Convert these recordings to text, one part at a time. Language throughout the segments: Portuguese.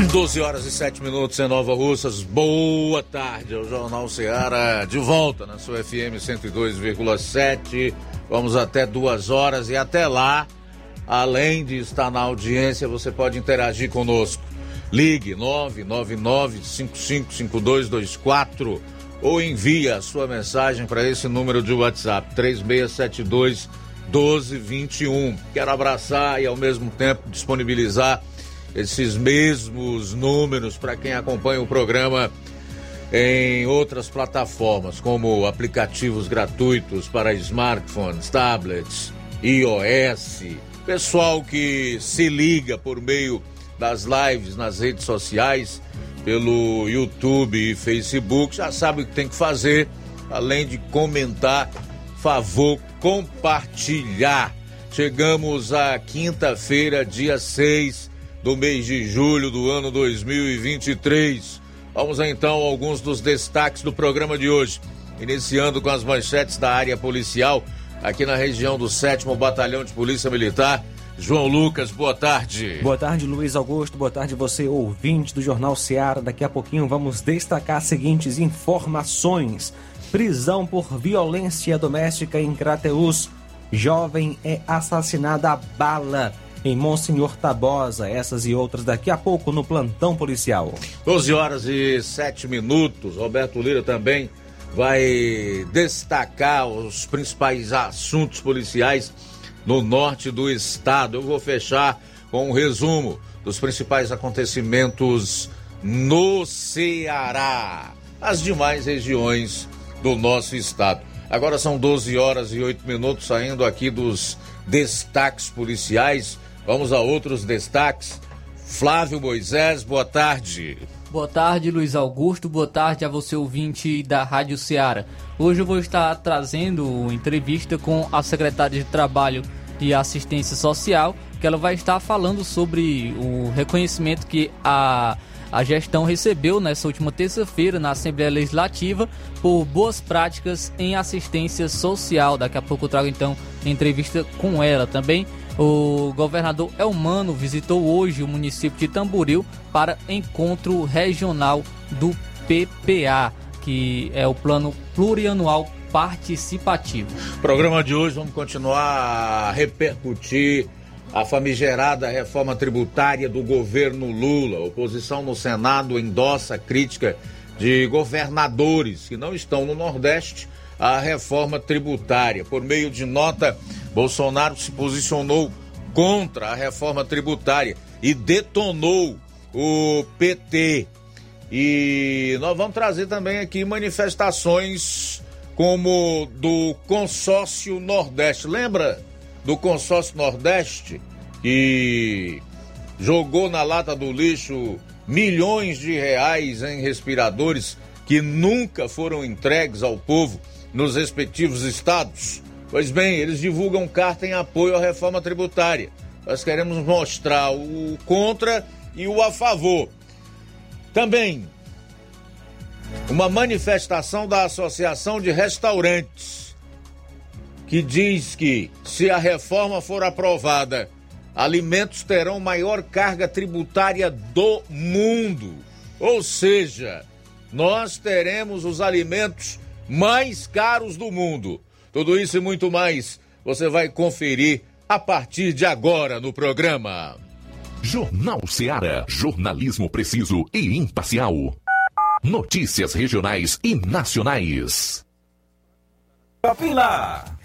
12 horas e 7 minutos em Nova Russas. Boa tarde, o Jornal Ceará de volta na sua FM 102,7. Vamos até duas horas e até lá, além de estar na audiência, você pode interagir conosco. Ligue 999-555224 ou envie a sua mensagem para esse número de WhatsApp 3672 1221. Quero abraçar e ao mesmo tempo disponibilizar esses mesmos números para quem acompanha o programa em outras plataformas, como aplicativos gratuitos para smartphones, tablets, iOS. Pessoal que se liga por meio das lives nas redes sociais, pelo YouTube e Facebook, já sabe o que tem que fazer, além de comentar, favor compartilhar. Chegamos à quinta-feira, dia 6 do mês de julho do ano 2023. Vamos então a alguns dos destaques do programa de hoje. Iniciando com as manchetes da área policial, aqui na região do 7 Batalhão de Polícia Militar. João Lucas, boa tarde. Boa tarde, Luiz Augusto. Boa tarde, você, ouvinte do Jornal Seara. Daqui a pouquinho vamos destacar as seguintes informações: prisão por violência doméstica em Crateus. Jovem é assassinada a bala em Monsenhor Tabosa. Essas e outras daqui a pouco no plantão policial. 12 horas e 7 minutos. Roberto Lira também vai destacar os principais assuntos policiais no norte do estado. Eu vou fechar com um resumo dos principais acontecimentos no Ceará, as demais regiões do nosso estado. Agora são 12 horas e 8 minutos saindo aqui dos destaques policiais. Vamos a outros destaques. Flávio Moisés, boa tarde. Boa tarde, Luiz Augusto. Boa tarde a você, ouvinte da Rádio Ceará. Hoje eu vou estar trazendo entrevista com a secretária de Trabalho e Assistência Social, que ela vai estar falando sobre o reconhecimento que a, a gestão recebeu nessa última terça-feira na Assembleia Legislativa por boas práticas em assistência social. Daqui a pouco eu trago então entrevista com ela também. O governador Elmano visitou hoje o município de Tamboril para encontro regional do PPA, que é o Plano Plurianual Participativo. Programa de hoje vamos continuar a repercutir a famigerada reforma tributária do governo Lula. Oposição no Senado endossa crítica de governadores que não estão no Nordeste à reforma tributária. Por meio de nota Bolsonaro se posicionou contra a reforma tributária e detonou o PT. E nós vamos trazer também aqui manifestações como do consórcio Nordeste. Lembra do consórcio Nordeste que jogou na lata do lixo milhões de reais em respiradores que nunca foram entregues ao povo nos respectivos estados? Pois bem, eles divulgam carta em apoio à reforma tributária. Nós queremos mostrar o contra e o a favor. Também uma manifestação da Associação de Restaurantes que diz que se a reforma for aprovada, alimentos terão maior carga tributária do mundo. Ou seja, nós teremos os alimentos mais caros do mundo. Tudo isso e muito mais você vai conferir a partir de agora no programa. Jornal Ceará, jornalismo preciso e imparcial. Notícias regionais e nacionais. Lá.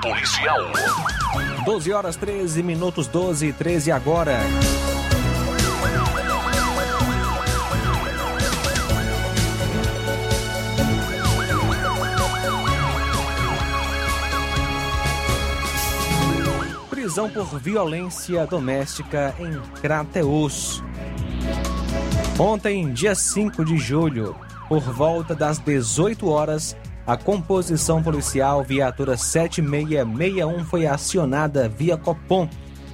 policial. 12 horas 13 minutos, 12 e 13 agora. Prisão por violência doméstica em Crateus. Ontem, dia 5 de julho, por volta das 18 horas, a composição policial viatura 7661 foi acionada via Copom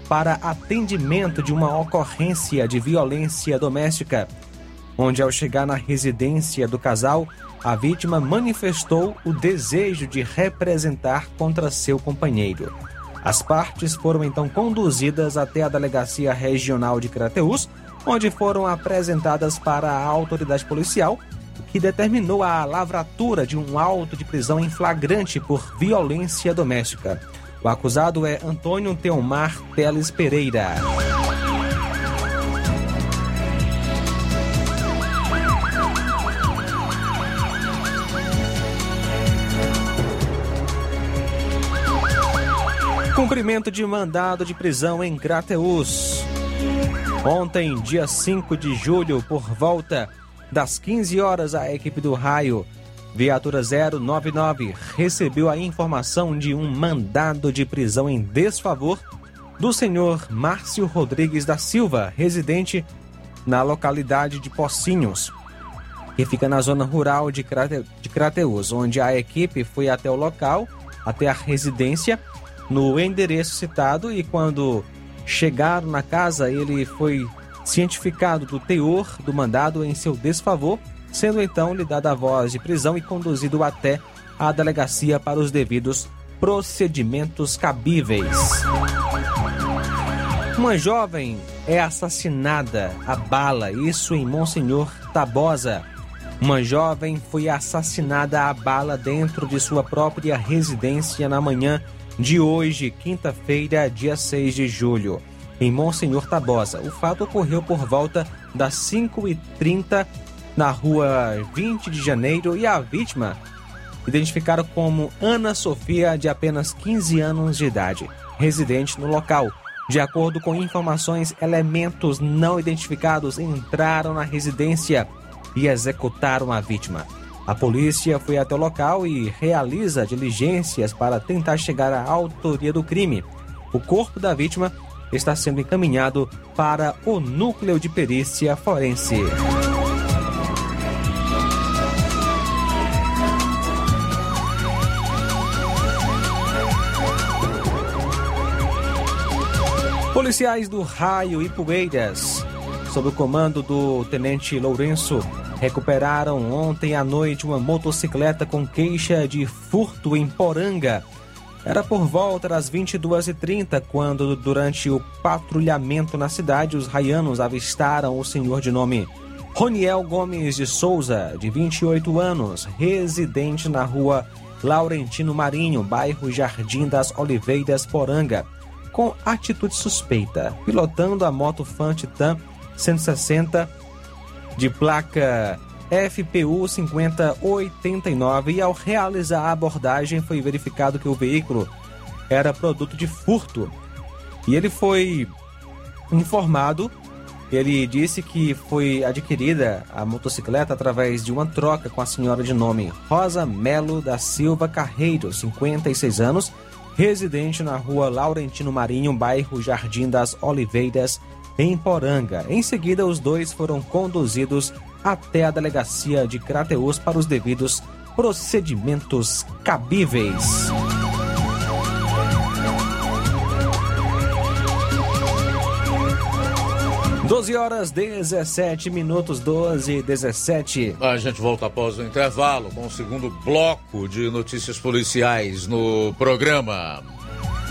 para atendimento de uma ocorrência de violência doméstica, onde ao chegar na residência do casal, a vítima manifestou o desejo de representar contra seu companheiro. As partes foram então conduzidas até a Delegacia Regional de Crateús, onde foram apresentadas para a autoridade policial que determinou a lavratura de um auto de prisão em flagrante por violência doméstica. O acusado é Antônio Teomar Teles Pereira. Cumprimento de mandado de prisão em Crateus. Ontem, dia 5 de julho, por volta das 15 horas, a equipe do raio, viatura 099, recebeu a informação de um mandado de prisão em desfavor do senhor Márcio Rodrigues da Silva, residente na localidade de Pocinhos, que fica na zona rural de, Crate, de Crateus, onde a equipe foi até o local, até a residência, no endereço citado, e quando chegaram na casa, ele foi cientificado do teor do mandado em seu desfavor, sendo então lhe dada a voz de prisão e conduzido até a delegacia para os devidos procedimentos cabíveis. Uma jovem é assassinada a bala, isso em Monsenhor Tabosa. Uma jovem foi assassinada a bala dentro de sua própria residência na manhã de hoje, quinta-feira, dia 6 de julho, em Monsenhor Tabosa. O fato ocorreu por volta das 5h30 na rua 20 de janeiro e a vítima identificaram como Ana Sofia, de apenas 15 anos de idade, residente no local. De acordo com informações, elementos não identificados entraram na residência e executaram a vítima. A polícia foi até o local e realiza diligências para tentar chegar à autoria do crime. O corpo da vítima está sendo encaminhado para o núcleo de perícia forense. Policiais do Raio e Poeiras, sob o comando do Tenente Lourenço, recuperaram ontem à noite uma motocicleta com queixa de furto em Poranga. Era por volta das 22h30 quando, durante o patrulhamento na cidade, os raianos avistaram o senhor de nome Roniel Gomes de Souza, de 28 anos, residente na rua Laurentino Marinho, bairro Jardim das Oliveiras, Poranga com atitude suspeita, pilotando a moto Fan Titan 160 de placa FPU 5089 e ao realizar a abordagem foi verificado que o veículo era produto de furto. E ele foi informado, ele disse que foi adquirida a motocicleta através de uma troca com a senhora de nome Rosa Melo da Silva Carreiro, 56 anos, residente na rua Laurentino Marinho, bairro Jardim das Oliveiras, em Poranga. Em seguida, os dois foram conduzidos até a delegacia de Crateus para os devidos procedimentos cabíveis. 12 horas 17 minutos, 12 e 17. A gente volta após o intervalo com o segundo bloco de notícias policiais no programa.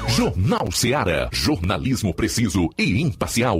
Jornal Seara. Jornalismo preciso e imparcial.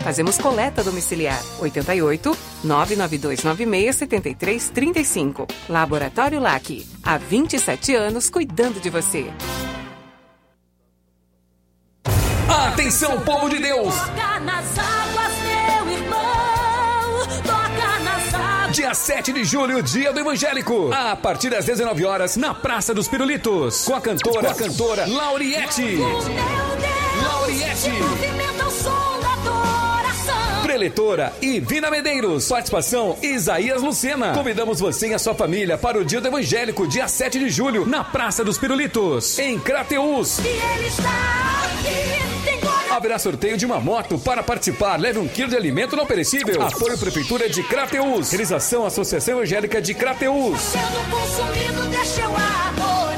Fazemos coleta domiciliar. 88 99296 7335. Laboratório LAC. Há 27 anos cuidando de você. Atenção, povo de Deus! Toca nas águas, meu irmão. Toca nas águas. Dia 7 de julho, dia do evangélico. A partir das 19 horas, na Praça dos Pirulitos. Com a cantora, com a cantora Lauriette. Meu Deus. Lauriette. Preletora e Vina Medeiros. Participação Isaías Lucena. Convidamos você e a sua família para o Dia do Evangélico, dia 7 de julho, na Praça dos Pirulitos, em Crateus. E ele está aqui. Tem. Haverá sorteio de uma moto. Para participar, leve um quilo de alimento não perecível. Apoio Prefeitura de Crateus. Realização Associação Evangélica de Crateus. Sendo consumido, deixa eu adorar.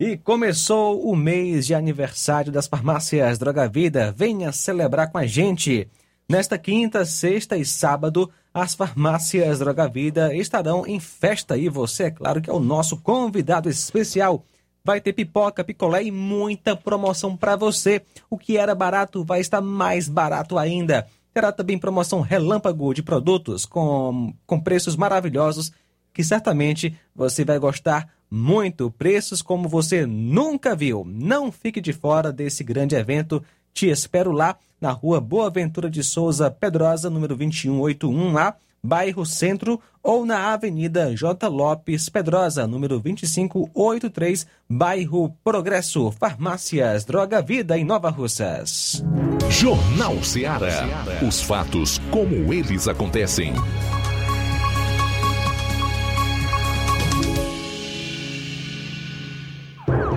E começou o mês de aniversário das farmácias Droga Vida. Venha celebrar com a gente. Nesta quinta, sexta e sábado, as farmácias Droga Vida estarão em festa e você, é claro, que é o nosso convidado especial. Vai ter pipoca, picolé e muita promoção para você. O que era barato vai estar mais barato ainda. Terá também promoção relâmpago de produtos com, com preços maravilhosos que certamente você vai gostar muito. Preços como você nunca viu. Não fique de fora desse grande evento. Te espero lá na rua Boa Ventura de Souza Pedrosa, número 2181 lá, bairro Centro, ou na Avenida J. Lopes Pedrosa, número 2583, bairro Progresso. Farmácias Droga Vida em Nova Russas. Jornal Ceará. Os fatos como eles acontecem.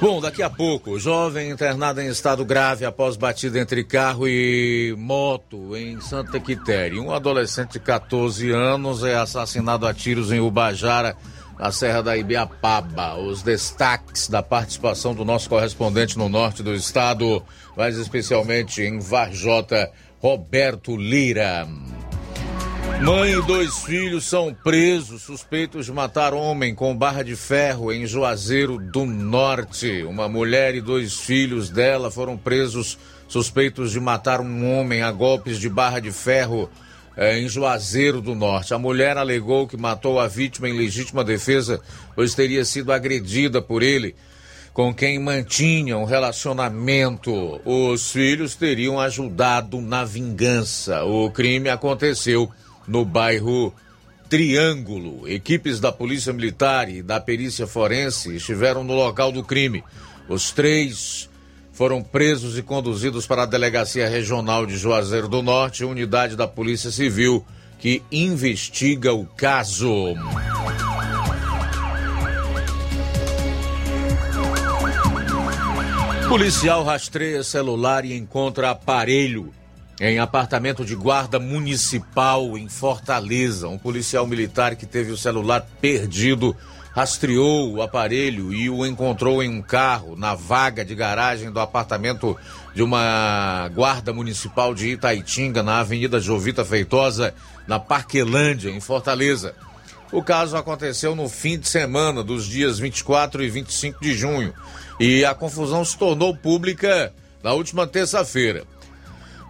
Bom, daqui a pouco, jovem internado em estado grave após batida entre carro e moto em Santa Quitéria. Um adolescente de 14 anos é assassinado a tiros em Ubajara, na Serra da Ibiapaba. Os destaques da participação do nosso correspondente no norte do estado, mais especialmente em Varjota, Roberto Lira. Mãe e dois filhos são presos suspeitos de matar homem com barra de ferro em Juazeiro do Norte. Uma mulher e dois filhos dela foram presos suspeitos de matar um homem a golpes de barra de ferro eh, em Juazeiro do Norte. A mulher alegou que matou a vítima em legítima defesa, pois teria sido agredida por ele com quem mantinha um relacionamento. Os filhos teriam ajudado na vingança. O crime aconteceu no bairro Triângulo. Equipes da Polícia Militar e da Perícia Forense estiveram no local do crime. Os três foram presos e conduzidos para a Delegacia Regional de Juazeiro do Norte, unidade da Polícia Civil que investiga o caso. Policial rastreia celular e encontra aparelho em apartamento de guarda municipal em Fortaleza. Um policial militar que teve o celular perdido rastreou o aparelho e o encontrou em um carro na vaga de garagem do apartamento de uma guarda municipal de Itaitinga, na Avenida Jovita Feitosa, na Parquelândia, em Fortaleza. O caso aconteceu no fim de semana dos dias 24 e 25 de junho e a confusão se tornou pública na última terça-feira.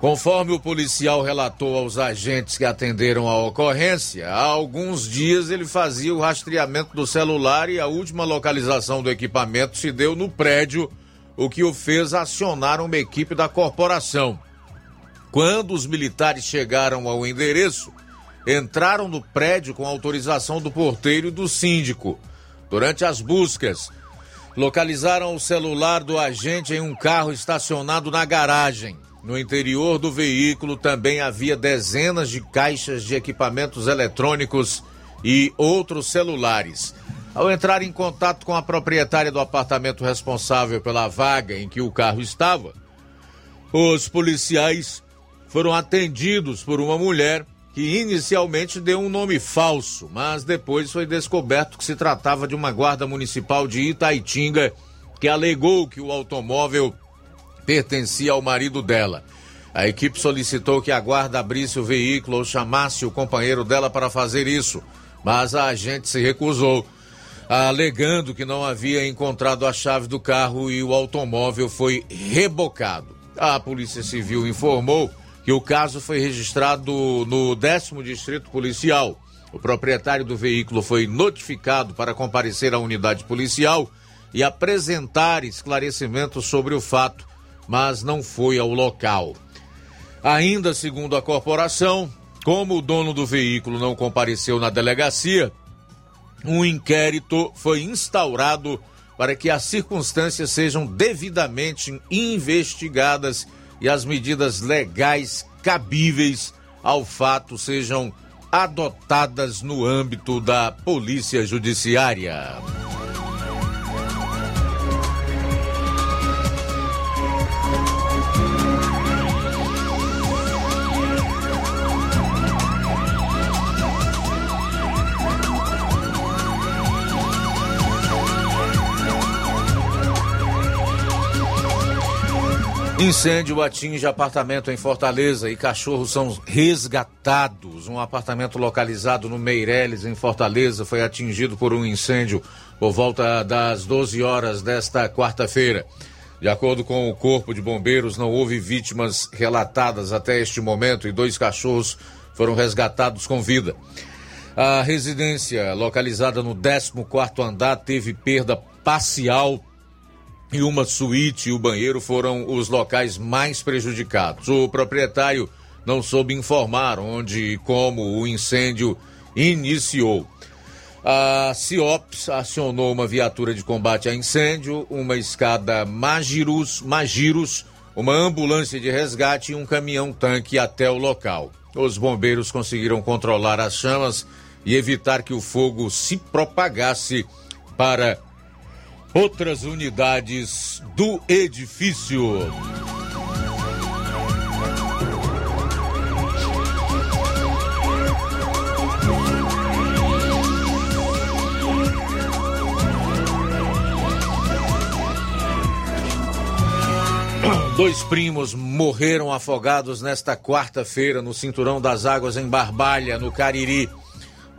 Conforme o policial relatou aos agentes que atenderam a ocorrência, há alguns dias ele fazia o rastreamento do celular e a última localização do equipamento se deu no prédio, o que o fez acionar uma equipe da corporação. Quando os militares chegaram ao endereço, entraram no prédio com autorização do porteiro e do síndico. Durante as buscas, localizaram o celular do agente em um carro estacionado na garagem. No interior do veículo também havia dezenas de caixas de equipamentos eletrônicos e outros celulares. Ao entrar em contato com a proprietária do apartamento responsável pela vaga em que o carro estava, os policiais foram atendidos por uma mulher que inicialmente deu um nome falso, mas depois foi descoberto que se tratava de uma guarda municipal de Itaitinga que alegou que o automóvel pertencia ao marido dela. A equipe solicitou que a guarda abrisse o veículo ou chamasse o companheiro dela para fazer isso, mas a agente se recusou, alegando que não havia encontrado a chave do carro e o automóvel foi rebocado. A Polícia Civil informou que o caso foi registrado no décimo distrito policial. O proprietário do veículo foi notificado para comparecer à unidade policial e apresentar esclarecimentos sobre o fato, mas não foi ao local. Ainda segundo a corporação, como o dono do veículo não compareceu na delegacia, um inquérito foi instaurado para que as circunstâncias sejam devidamente investigadas e as medidas legais cabíveis ao fato sejam adotadas no âmbito da Polícia Judiciária. Incêndio atinge apartamento em Fortaleza e cachorros são resgatados. Um apartamento localizado no Meireles, em Fortaleza, foi atingido por um incêndio por volta das 12 horas desta quarta-feira. De acordo com o Corpo de Bombeiros, não houve vítimas relatadas até este momento e dois cachorros foram resgatados com vida. A residência, localizada no 14º andar, teve perda parcial e uma suíte e o banheiro foram os locais mais prejudicados. O proprietário não soube informar onde e como o incêndio iniciou. A CIOPS acionou uma viatura de combate a incêndio, uma escada Magirus, Magiros, uma ambulância de resgate e um caminhão-tanque até o local. Os bombeiros conseguiram controlar as chamas e evitar que o fogo se propagasse para outras unidades do edifício. Dois primos morreram afogados nesta quarta-feira no cinturão das águas em Barbalha, no Cariri.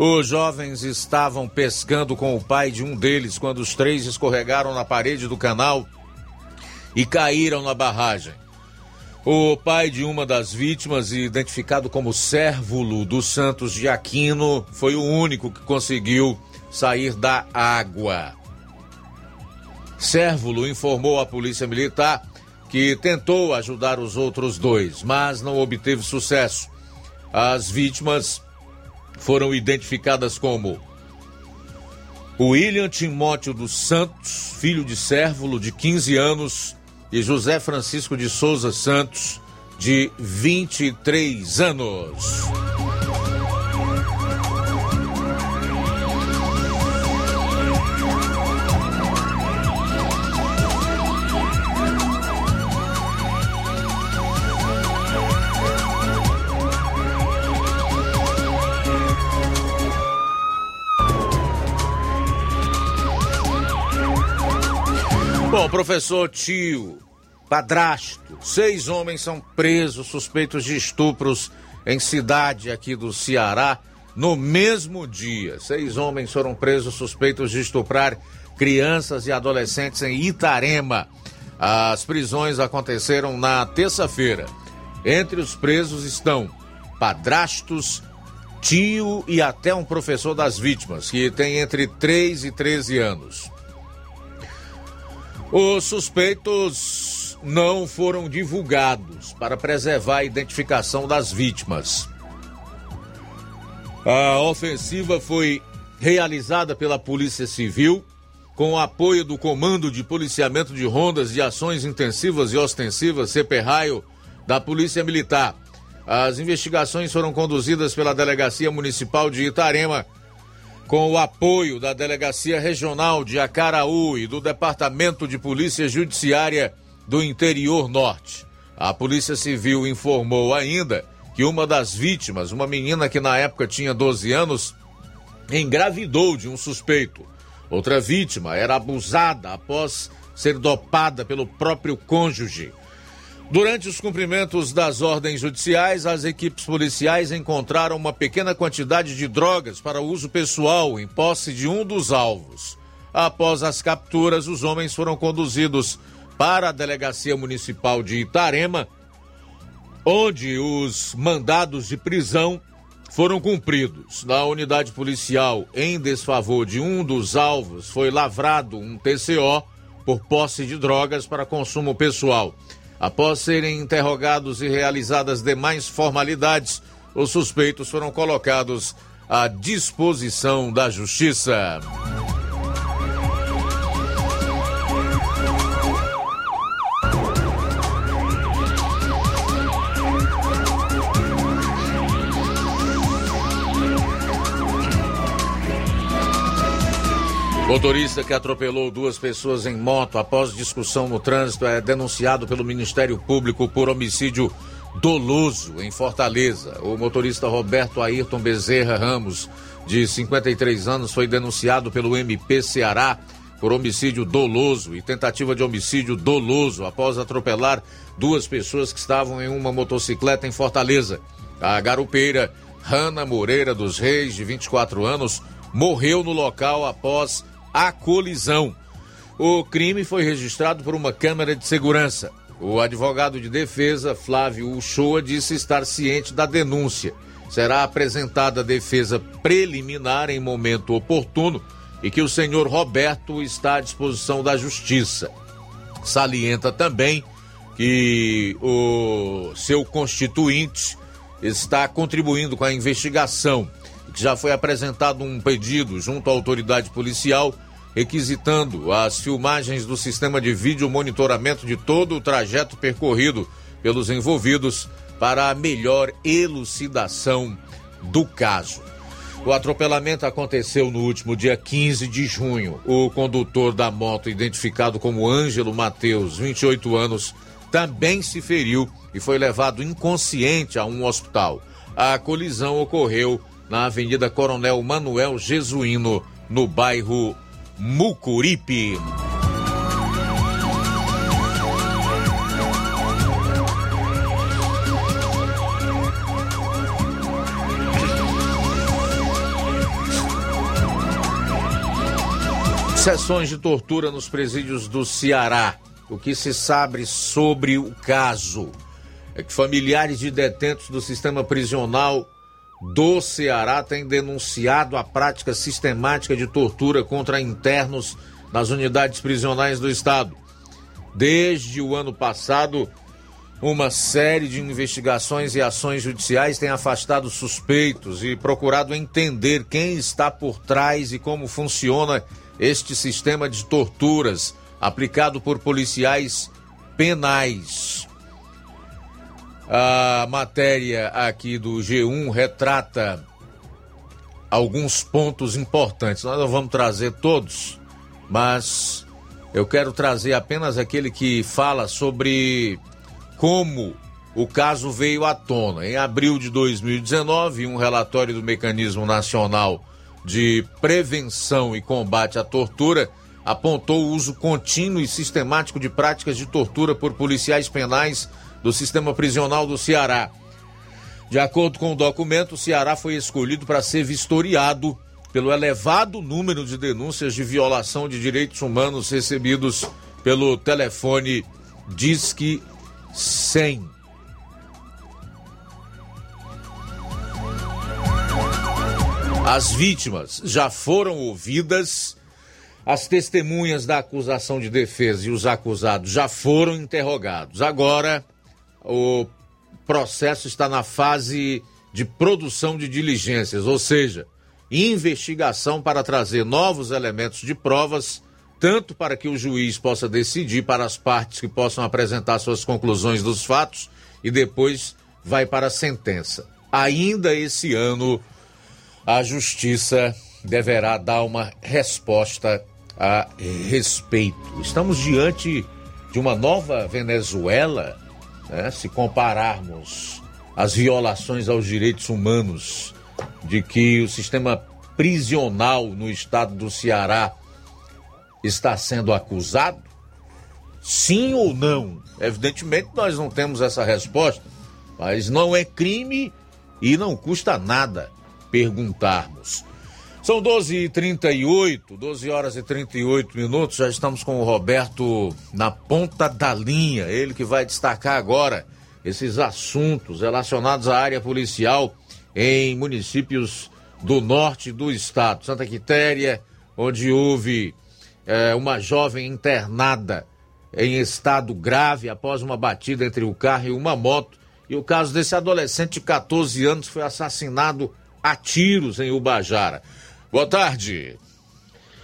Os jovens estavam pescando com o pai de um deles quando os três escorregaram na parede do canal e caíram na barragem. O pai de uma das vítimas, identificado como Sérvulo dos Santos de Aquino, foi o único que conseguiu sair da água. Sérvulo informou à Polícia Militar que tentou ajudar os outros dois, mas não obteve sucesso. As vítimas foram identificadas como William Timóteo dos Santos, filho de Sérvulo, de 15 anos, e José Francisco de Souza Santos, de 23 anos. Bom, professor tio, padrasto, seis homens são presos suspeitos de estupros em cidade aqui do Ceará no mesmo dia. Seis homens foram presos suspeitos de estuprar crianças e adolescentes em Itarema. As prisões aconteceram na terça-feira. Entre os presos estão padrastos, tio e até um professor das vítimas, que tem entre 3 e 13 anos. Os suspeitos não foram divulgados para preservar a identificação das vítimas. A ofensiva foi realizada pela Polícia Civil com o apoio do Comando de Policiamento de Rondas de Ações Intensivas e Ostensivas, CPRAIO, da Polícia Militar. As investigações foram conduzidas pela Delegacia Municipal de Itarema, com o apoio da Delegacia Regional de Acaraú e do Departamento de Polícia Judiciária do Interior Norte. A Polícia Civil informou ainda que uma das vítimas, uma menina que na época tinha 12 anos, engravidou de um suspeito. Outra vítima era abusada após ser dopada pelo próprio cônjuge. Durante os cumprimentos das ordens judiciais, as equipes policiais encontraram uma pequena quantidade de drogas para uso pessoal em posse de um dos alvos. Após as capturas, os homens foram conduzidos para a delegacia municipal de Itarema, onde os mandados de prisão foram cumpridos. Na unidade policial, em desfavor de um dos alvos, foi lavrado um TCO por posse de drogas para consumo pessoal. Após serem interrogados e realizadas demais formalidades, os suspeitos foram colocados à disposição da Justiça. Motorista que atropelou duas pessoas em moto após discussão no trânsito é denunciado pelo Ministério Público por homicídio doloso em Fortaleza. O motorista Roberto Ayrton Bezerra Ramos, de 53 anos, foi denunciado pelo MP Ceará por homicídio doloso e tentativa de homicídio doloso após atropelar duas pessoas que estavam em uma motocicleta em Fortaleza. A garupeira Rana Moreira dos Reis, de 24 anos, morreu no local após a colisão. O crime foi registrado por uma câmera de segurança. O advogado de defesa, Flávio Uchoa, disse estar ciente da denúncia. Será apresentada a defesa preliminar em momento oportuno e que o senhor Roberto está à disposição da justiça. Salienta também que o seu constituinte está contribuindo com a investigação já foi apresentado um pedido junto à autoridade policial requisitando as filmagens do sistema de vídeo monitoramento de todo o trajeto percorrido pelos envolvidos para a melhor elucidação do caso. O atropelamento aconteceu no último dia 15 de junho. O condutor da moto, identificado como Ângelo Mateus, 28 anos, também se feriu e foi levado inconsciente a um hospital. A colisão ocorreu na Avenida Coronel Manuel Jesuíno, no bairro Mucuripe. Sessões de tortura nos presídios do Ceará. O que se sabe sobre o caso é que familiares de detentos do sistema prisional do Ceará tem denunciado a prática sistemática de tortura contra internos nas unidades prisionais do estado. Desde o ano passado, uma série de investigações e ações judiciais tem afastado suspeitos e procurado entender quem está por trás e como funciona este sistema de torturas aplicado por policiais penais. A matéria aqui do G1 retrata alguns pontos importantes. Nós não vamos trazer todos, mas eu quero trazer apenas aquele que fala sobre como o caso veio à tona. Em abril de 2019, um relatório do Mecanismo Nacional de Prevenção e Combate à Tortura apontou o uso contínuo e sistemático de práticas de tortura por policiais penais do sistema prisional do Ceará. De acordo com o documento, o Ceará foi escolhido para ser vistoriado pelo elevado número de denúncias de violação de direitos humanos recebidos pelo telefone Disque 100. As vítimas já foram ouvidas, as testemunhas da acusação de defesa e os acusados já foram interrogados. Agora, o processo está na fase de produção de diligências, ou seja, investigação para trazer novos elementos de provas tanto para que o juiz possa decidir para as partes que possam apresentar suas conclusões dos fatos e depois vai para a sentença. Ainda esse ano, a justiça deverá dar uma resposta a respeito. Estamos diante de uma nova Venezuela, né? se compararmos as violações aos direitos humanos de que o sistema prisional no estado do Ceará está sendo acusado? Sim ou não? Evidentemente nós não temos essa resposta, mas não é crime e não custa nada perguntarmos. São 12h38, 12 horas e 38 minutos. Já estamos com o Roberto na ponta da linha. Ele que vai destacar agora esses assuntos relacionados à área policial em municípios do norte do estado. Santa Quitéria, onde houve é, uma jovem internada em estado grave após uma batida entre o carro e uma moto. E o caso desse adolescente de 14 anos foi assassinado a tiros em Ubajara. Boa tarde.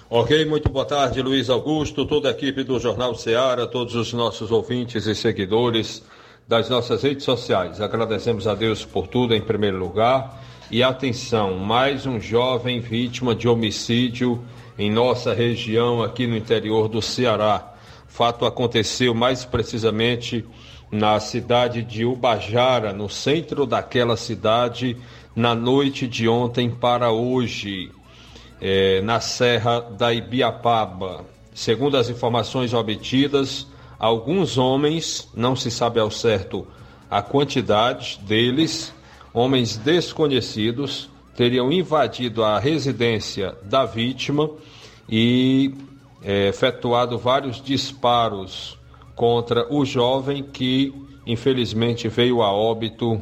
Ok, muito boa tarde, Luiz Augusto, toda a equipe do Jornal Ceará, todos os nossos ouvintes e seguidores das nossas redes sociais. Agradecemos a Deus por tudo em primeiro lugar. E atenção, mais um jovem vítima de homicídio em nossa região aqui no interior do Ceará. Fato aconteceu mais precisamente na cidade de Ubajara, no centro daquela cidade, na noite de ontem para hoje é, na Serra da Ibiapaba. Segundo as informações obtidas, alguns homens, não se sabe ao certo a quantidade deles, homens desconhecidos, teriam invadido a residência da vítima e é, efetuado vários disparos contra o jovem que infelizmente veio a óbito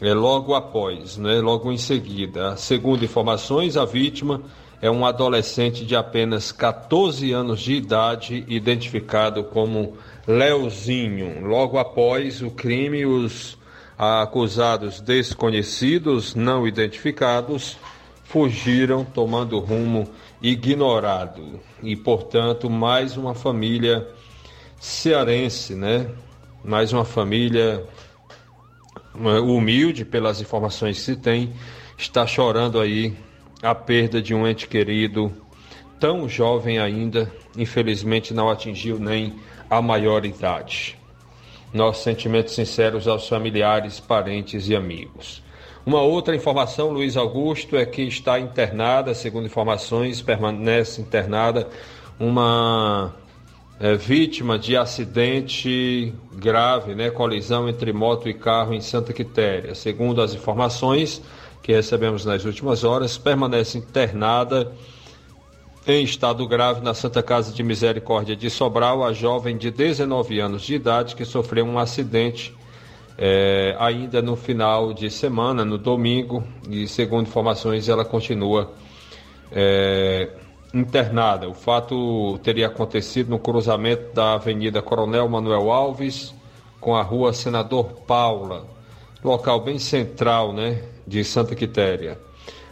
é, logo após, né, logo em seguida. Segundo informações, a vítima é um adolescente de apenas 14 anos de idade, identificado como Leozinho. Logo após o crime, os acusados desconhecidos, não identificados, fugiram tomando rumo ignorado. E, portanto, mais uma família cearense, né? Mais uma família humilde, pelas informações que se tem, está chorando aí a perda de um ente querido tão jovem ainda, infelizmente não atingiu nem a maioridade. Nossos sentimentos sinceros aos familiares, parentes e amigos. Uma outra informação, Luiz Augusto, é que está internada, segundo informações, permanece internada uma é, vítima de acidente grave, né, colisão entre moto e carro em Santa Quitéria. Segundo as informações que recebemos nas últimas horas, permanece internada em estado grave na Santa Casa de Misericórdia de Sobral a jovem de 19 anos de idade que sofreu um acidente é, ainda no final de semana, no domingo, e segundo informações ela continua é, internada. O fato teria acontecido no cruzamento da Avenida Coronel Manuel Alves com a Rua Senador Paula, local bem central, né, de Santa Quitéria.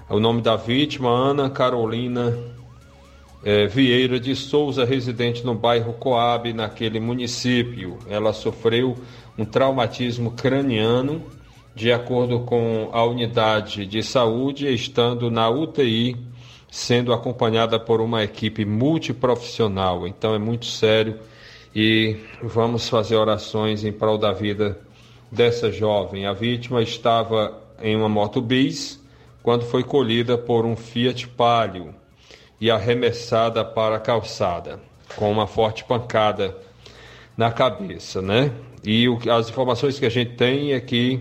O nome da vítima, Ana Carolina é, Vieira de Souza, residente no bairro Coab, naquele município. Ela sofreu um traumatismo craniano, de acordo com a unidade de saúde, estando na UTI sendo acompanhada por uma equipe multiprofissional. Então é muito sério e vamos fazer orações em prol da vida dessa jovem. A vítima estava em uma moto bis quando foi colhida por um Fiat Palio e arremessada para a calçada com uma forte pancada na cabeça, né? E o, as informações que a gente tem é que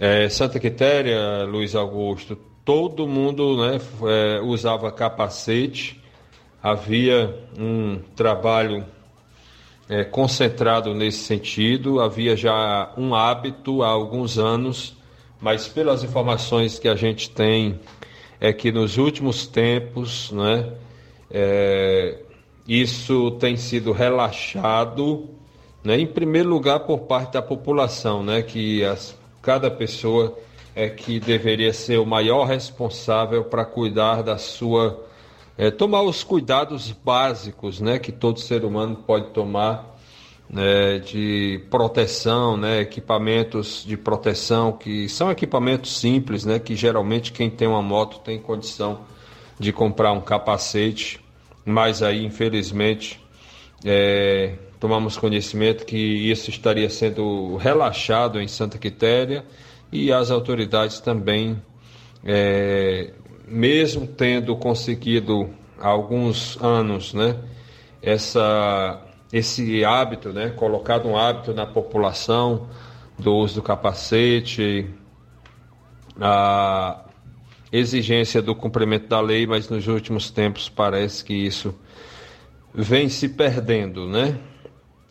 é, Santa Quitéria, Luiz Augusto, todo mundo né, é, usava capacete, havia um trabalho é, concentrado nesse sentido, havia já um hábito há alguns anos, mas pelas informações que a gente tem, é que nos últimos tempos, né, é, isso tem sido relaxado, né, em primeiro lugar por parte da população, né, que as, cada pessoa é que deveria ser o maior responsável para cuidar da sua é, tomar os cuidados básicos né, que todo ser humano pode tomar né, de proteção, né, equipamentos de proteção que são equipamentos simples, né, que geralmente quem tem uma moto tem condição de comprar um capacete, mas aí infelizmente é, tomamos conhecimento que isso estaria sendo relaxado em Santa Quitéria e as autoridades também, é, mesmo tendo conseguido há alguns anos, né, essa, esse hábito, né, colocado um hábito na população do uso do capacete, a exigência do cumprimento da lei, mas nos últimos tempos parece que isso vem se perdendo, né?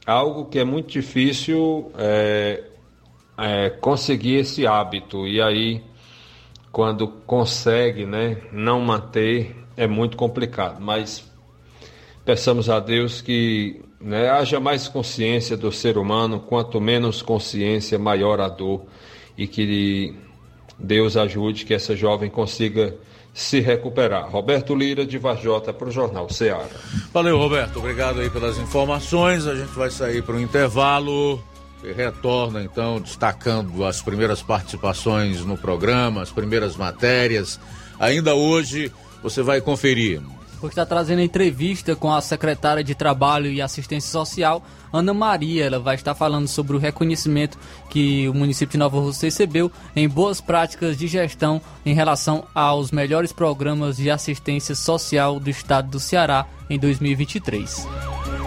Algo que é muito difícil é, é, conseguir esse hábito e aí quando consegue, né, não manter é muito complicado. Mas peçamos a Deus que né, haja mais consciência do ser humano, quanto menos consciência, maior a dor e que Deus ajude que essa jovem consiga se recuperar. Roberto Lira, de Vajota, para o Jornal Ceará. Valeu, Roberto. Obrigado aí pelas informações. A gente vai sair para um intervalo retorna, então, destacando as primeiras participações no programa, as primeiras matérias. Ainda hoje você vai conferir porque está trazendo entrevista com a secretária de Trabalho e Assistência Social, Ana Maria. Ela vai estar falando sobre o reconhecimento que o município de Nova Rússia recebeu em boas práticas de gestão em relação aos melhores programas de assistência social do estado do Ceará em 2023.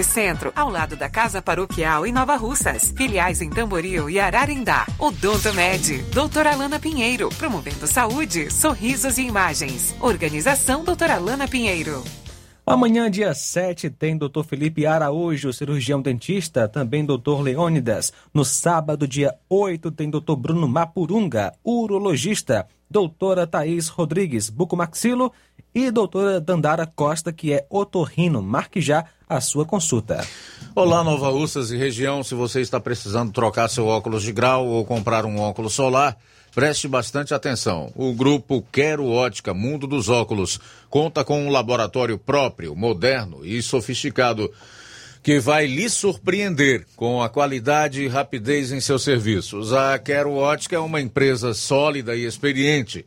Centro, ao lado da Casa Paroquial em Nova Russas. Filiais em Tamboril e Ararindá. Odonto Med, doutora Alana Pinheiro, promovendo saúde, sorrisos e imagens. Organização doutora Alana Pinheiro. Amanhã, dia 7, tem Dr. Felipe Araújo, cirurgião dentista, também Dr. Leônidas. No sábado, dia 8, tem Dr. Bruno Mapurunga, urologista. Doutora Thaís Rodrigues, bucomaxilo. E doutora Dandara Costa, que é otorrino. Marque já a sua consulta. Olá, Nova Russas e região. Se você está precisando trocar seu óculos de grau ou comprar um óculos solar, preste bastante atenção. O grupo Quero Ótica Mundo dos Óculos conta com um laboratório próprio, moderno e sofisticado que vai lhe surpreender com a qualidade e rapidez em seus serviços. A Quero Ótica é uma empresa sólida e experiente,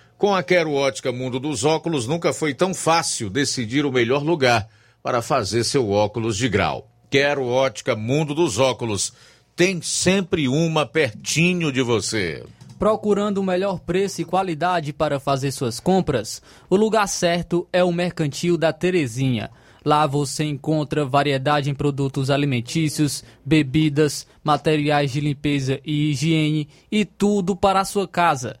Com a Quero Ótica Mundo dos Óculos, nunca foi tão fácil decidir o melhor lugar para fazer seu óculos de grau. Quero Ótica Mundo dos Óculos. Tem sempre uma pertinho de você. Procurando o melhor preço e qualidade para fazer suas compras? O lugar certo é o Mercantil da Terezinha. Lá você encontra variedade em produtos alimentícios, bebidas, materiais de limpeza e higiene e tudo para a sua casa.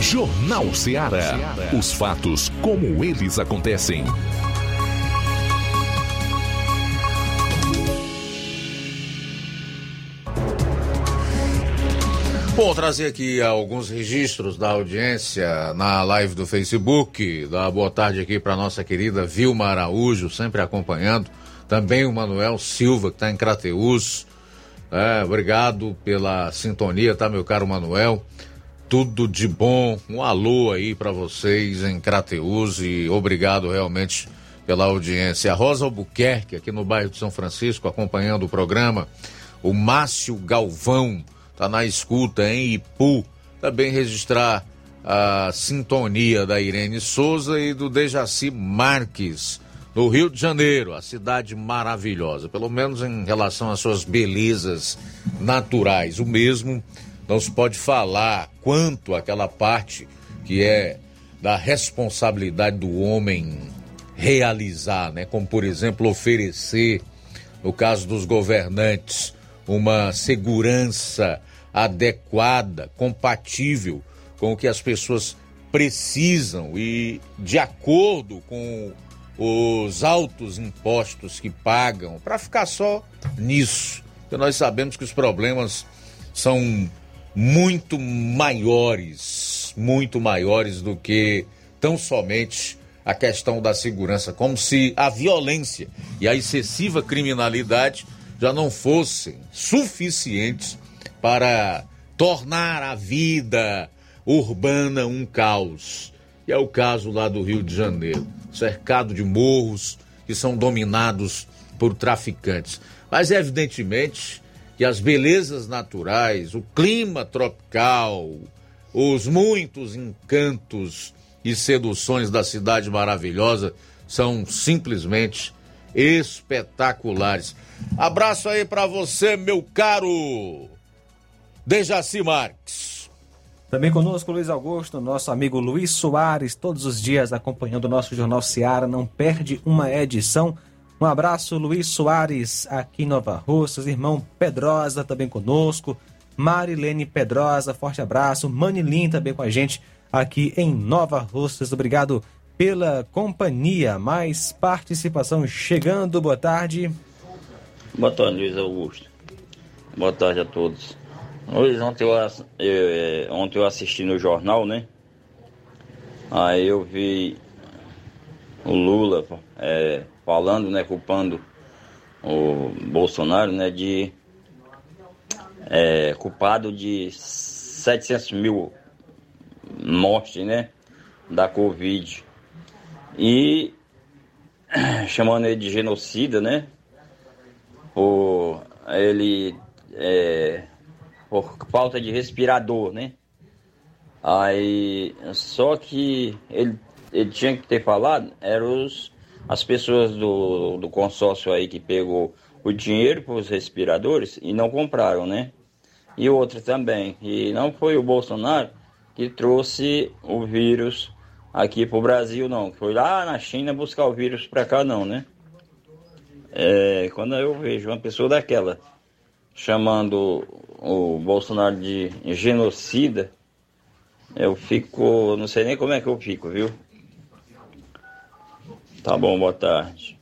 Jornal Ceará. Os fatos como eles acontecem. Bom, trazer aqui alguns registros da audiência na live do Facebook. Dar boa tarde aqui para nossa querida Vilma Araújo, sempre acompanhando. Também o Manuel Silva, que está em Crateus. É, obrigado pela sintonia, tá, meu caro Manuel? Tudo de bom. Um alô aí para vocês em Crateus e obrigado realmente pela audiência. A Rosa Albuquerque, aqui no bairro de São Francisco, acompanhando o programa. O Márcio Galvão está na escuta em Ipu. Também registrar a sintonia da Irene Souza e do Dejaci Marques, no Rio de Janeiro, a cidade maravilhosa, pelo menos em relação às suas belezas naturais. O mesmo não se pode falar quanto aquela parte que é da responsabilidade do homem realizar, né? Como por exemplo oferecer, no caso dos governantes, uma segurança adequada, compatível com o que as pessoas precisam e de acordo com os altos impostos que pagam, para ficar só nisso. Porque nós sabemos que os problemas são muito maiores, muito maiores do que tão somente a questão da segurança, como se a violência e a excessiva criminalidade já não fossem suficientes para tornar a vida urbana um caos. E é o caso lá do Rio de Janeiro, cercado de morros que são dominados por traficantes. Mas evidentemente que as belezas naturais, o clima tropical, os muitos encantos e seduções da cidade maravilhosa são simplesmente espetaculares. Abraço aí para você, meu caro Dejaci Marques. Também conosco Luiz Augusto, nosso amigo Luiz Soares, todos os dias acompanhando o nosso Jornal Seara, não perde uma edição. Um abraço, Luiz Soares, aqui em Nova Russas, irmão Pedrosa também conosco, Marilene Pedrosa, forte abraço, Manilin também com a gente aqui em Nova Russas, obrigado pela companhia, mais participação chegando, boa tarde. Boa tarde, Luiz Augusto. Boa tarde a todos. Hoje, ontem eu, eu, é, ontem eu assisti no jornal, né? Aí eu vi o Lula é, falando, né, culpando o Bolsonaro, né, de é, culpado de 700 mil mortes, né, da Covid. E chamando ele de genocida, né, por ele é, por falta de respirador, né? Aí, só que ele, ele tinha que ter falado, eram os, as pessoas do, do consórcio aí que pegou o dinheiro para os respiradores e não compraram, né? e outra também. E não foi o Bolsonaro que trouxe o vírus aqui para o Brasil, não. Foi lá na China buscar o vírus para cá, não, né? É, quando eu vejo uma pessoa daquela chamando o Bolsonaro de genocida, eu fico. Não sei nem como é que eu fico, viu? Tá bom, boa tarde.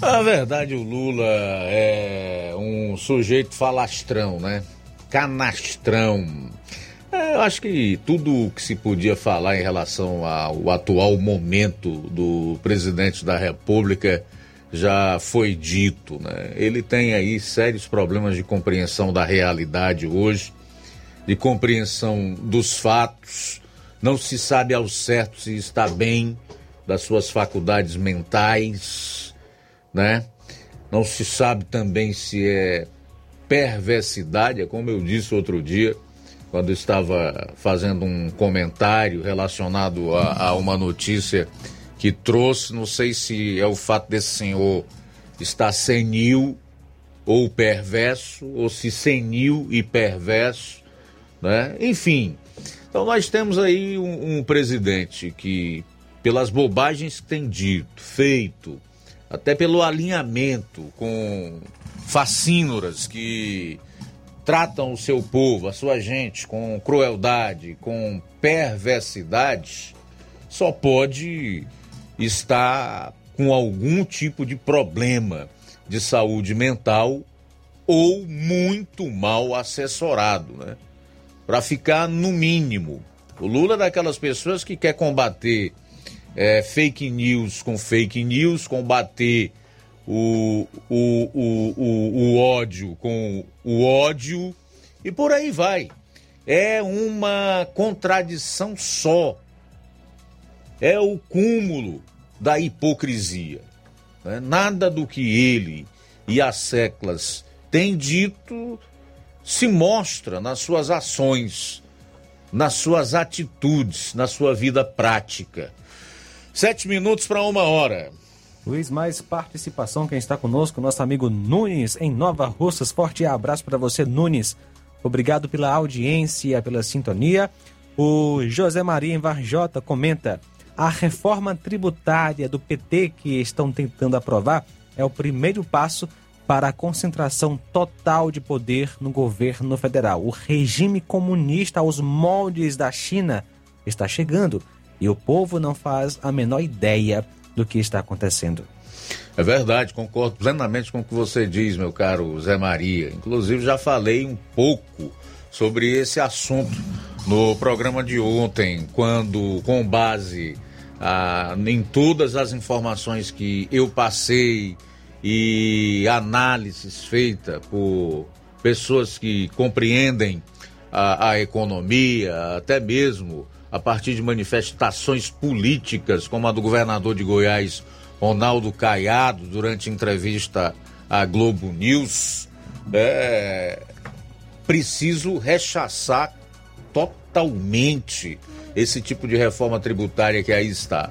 Na verdade, o Lula é um sujeito falastrão, né? Canastrão. É, eu acho que tudo o que se podia falar em relação ao atual momento do presidente da República já foi dito, né? Ele tem aí sérios problemas de compreensão da realidade hoje, de compreensão dos fatos, não se sabe ao certo se está bem das suas faculdades mentais, né? Não se sabe também se é perversidade, é como eu disse outro dia, quando estava fazendo um comentário relacionado a, a uma notícia que trouxe, não sei se é o fato desse senhor estar senil ou perverso, ou se senil e perverso, né? Enfim, então nós temos aí um, um presidente que, pelas bobagens que tem dito, feito, até pelo alinhamento com facínoras que tratam o seu povo, a sua gente, com crueldade, com perversidade, só pode estar com algum tipo de problema de saúde mental ou muito mal assessorado, né? Para ficar no mínimo. O Lula é daquelas pessoas que quer combater é, fake news com fake news, combater o, o, o, o, o ódio com o ódio e por aí vai. É uma contradição só. É o cúmulo da hipocrisia. Né? Nada do que ele e as seclas têm dito se mostra nas suas ações, nas suas atitudes, na sua vida prática. Sete minutos para uma hora. Luiz, mais participação. Quem está conosco, nosso amigo Nunes, em Nova Russas. Forte abraço para você, Nunes. Obrigado pela audiência, pela sintonia. O José Maria em Varjota comenta: a reforma tributária do PT que estão tentando aprovar é o primeiro passo para a concentração total de poder no governo federal. O regime comunista aos moldes da China está chegando e o povo não faz a menor ideia do que está acontecendo. É verdade, concordo plenamente com o que você diz, meu caro Zé Maria. Inclusive, já falei um pouco sobre esse assunto no programa de ontem, quando, com base ah, em todas as informações que eu passei e análises feitas por pessoas que compreendem a, a economia, até mesmo a partir de manifestações políticas, como a do governador de Goiás, Ronaldo Caiado, durante entrevista à Globo News, é preciso rechaçar totalmente esse tipo de reforma tributária que aí está.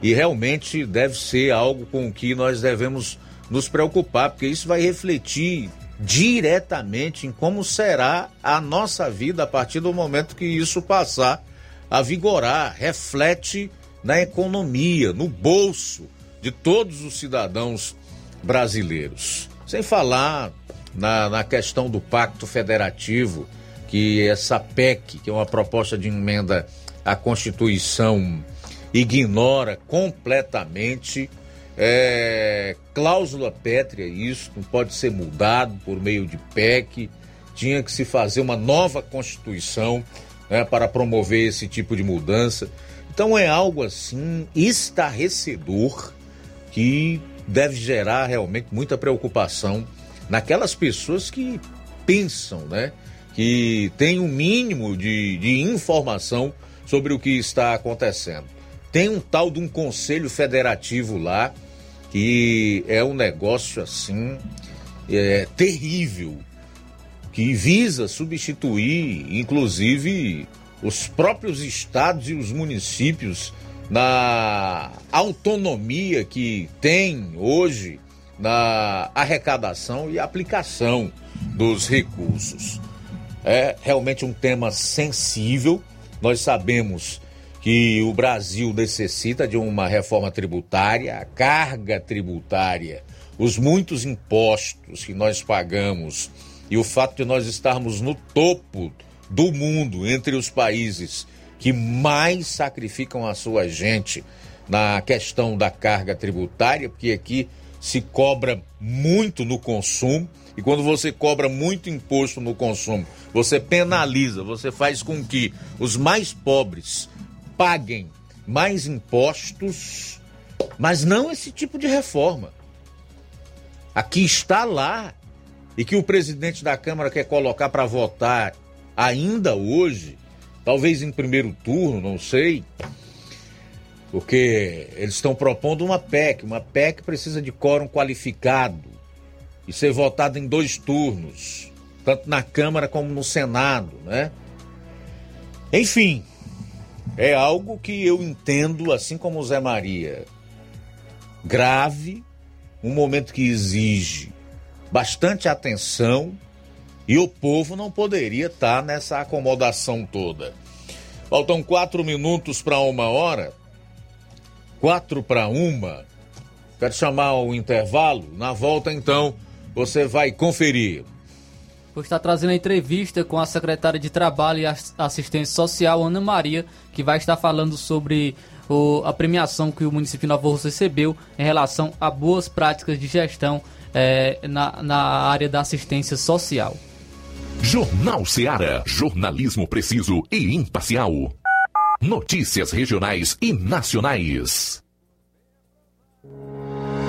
E realmente deve ser algo com que nós devemos nos preocupar, porque isso vai refletir diretamente em como será a nossa vida a partir do momento que isso passar a vigorar, reflete na economia, no bolso de todos os cidadãos brasileiros. Sem falar na, na questão do Pacto Federativo, que essa PEC, que é uma proposta de emenda à Constituição, ignora completamente. É, cláusula pétrea, isso não pode ser mudado por meio de PEC. Tinha que se fazer uma nova Constituição né, para promover esse tipo de mudança. Então é algo assim estarrecedor que deve gerar realmente muita preocupação naquelas pessoas que pensam, né? Que têm um mínimo de, de informação sobre o que está acontecendo. Tem um tal de um conselho federativo lá que é um negócio assim é, terrível que visa substituir, inclusive, os próprios estados e os municípios na autonomia que tem hoje na arrecadação e aplicação dos recursos. É realmente um tema sensível. Nós sabemos que o Brasil necessita de uma reforma tributária, a carga tributária, os muitos impostos que nós pagamos e o fato de nós estarmos no topo do mundo entre os países que mais sacrificam a sua gente na questão da carga tributária, porque aqui se cobra muito no consumo, e quando você cobra muito imposto no consumo, você penaliza, você faz com que os mais pobres paguem mais impostos, mas não esse tipo de reforma. Aqui está lá e que o presidente da Câmara quer colocar para votar ainda hoje, talvez em primeiro turno, não sei, porque eles estão propondo uma PEC. Uma PEC precisa de quórum qualificado e ser votada em dois turnos, tanto na Câmara como no Senado, né? Enfim, é algo que eu entendo, assim como o Zé Maria, grave, um momento que exige bastante atenção e o povo não poderia estar nessa acomodação toda. Faltam quatro minutos para uma hora. Quatro para uma. Quero chamar o intervalo. Na volta, então, você vai conferir. Vou estar trazendo a entrevista com a secretária de Trabalho e Assistência Social, Ana Maria, que vai estar falando sobre o, a premiação que o município de Nova Rússia recebeu em relação a boas práticas de gestão é, na, na área da assistência social. Jornal Seara. Jornalismo preciso e imparcial. Notícias regionais e nacionais.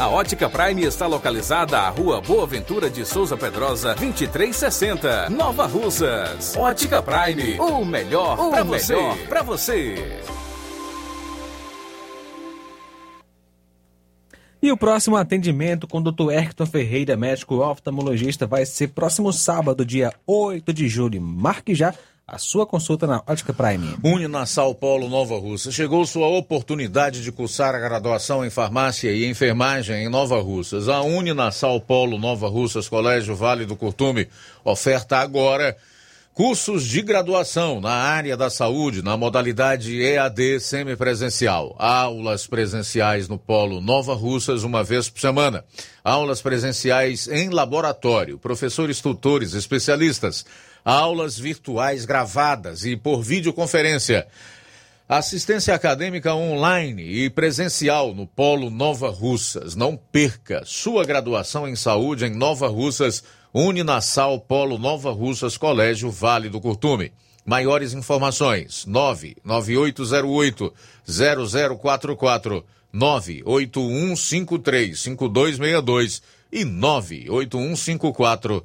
A Ótica Prime está localizada à Rua Boa Ventura de Souza Pedrosa, 2360, Nova Russas. Ótica Prime, o melhor para você. Pra você. E o próximo atendimento com o Dr. Erickton Ferreira, médico oftalmologista, vai ser próximo sábado, dia 8 de julho. Marque já a sua consulta na Ótica Prime. Uninasal Polo Nova Russa. Chegou sua oportunidade de cursar a graduação em farmácia e enfermagem em Nova Russas. A Uninasal Polo Nova Russas, Colégio Vale do Curtume, oferta agora cursos de graduação na área da saúde, na modalidade EAD semipresencial. Aulas presenciais no Polo Nova Russas uma vez por semana. Aulas presenciais em laboratório, professores tutores, especialistas aulas virtuais gravadas e por videoconferência. Assistência acadêmica online e presencial no Polo Nova Russas. Não perca sua graduação em saúde em Nova Russas, Uninasal Polo Nova Russas, Colégio Vale do Curtume. Maiores informações: 99808 0044 98153 5262 e 98154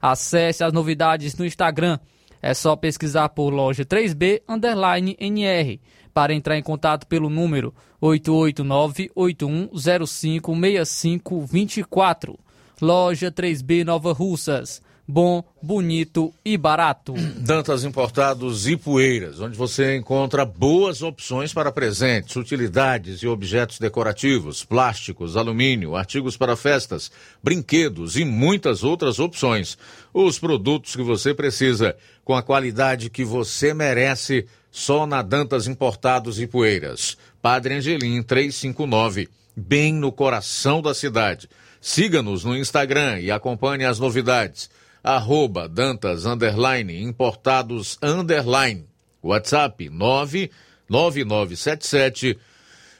Acesse as novidades no Instagram. É só pesquisar por loja 3B underline NR para entrar em contato pelo número 889-8105-6524. Loja 3B Nova Russas. Bom, bonito e barato. Dantas Importados e Poeiras, onde você encontra boas opções para presentes, utilidades e objetos decorativos, plásticos, alumínio, artigos para festas, brinquedos e muitas outras opções. Os produtos que você precisa, com a qualidade que você merece, só na Dantas Importados e Poeiras. Padre Angelim 359, bem no coração da cidade. Siga-nos no Instagram e acompanhe as novidades arroba Dantas underline importados underline. WhatsApp 99977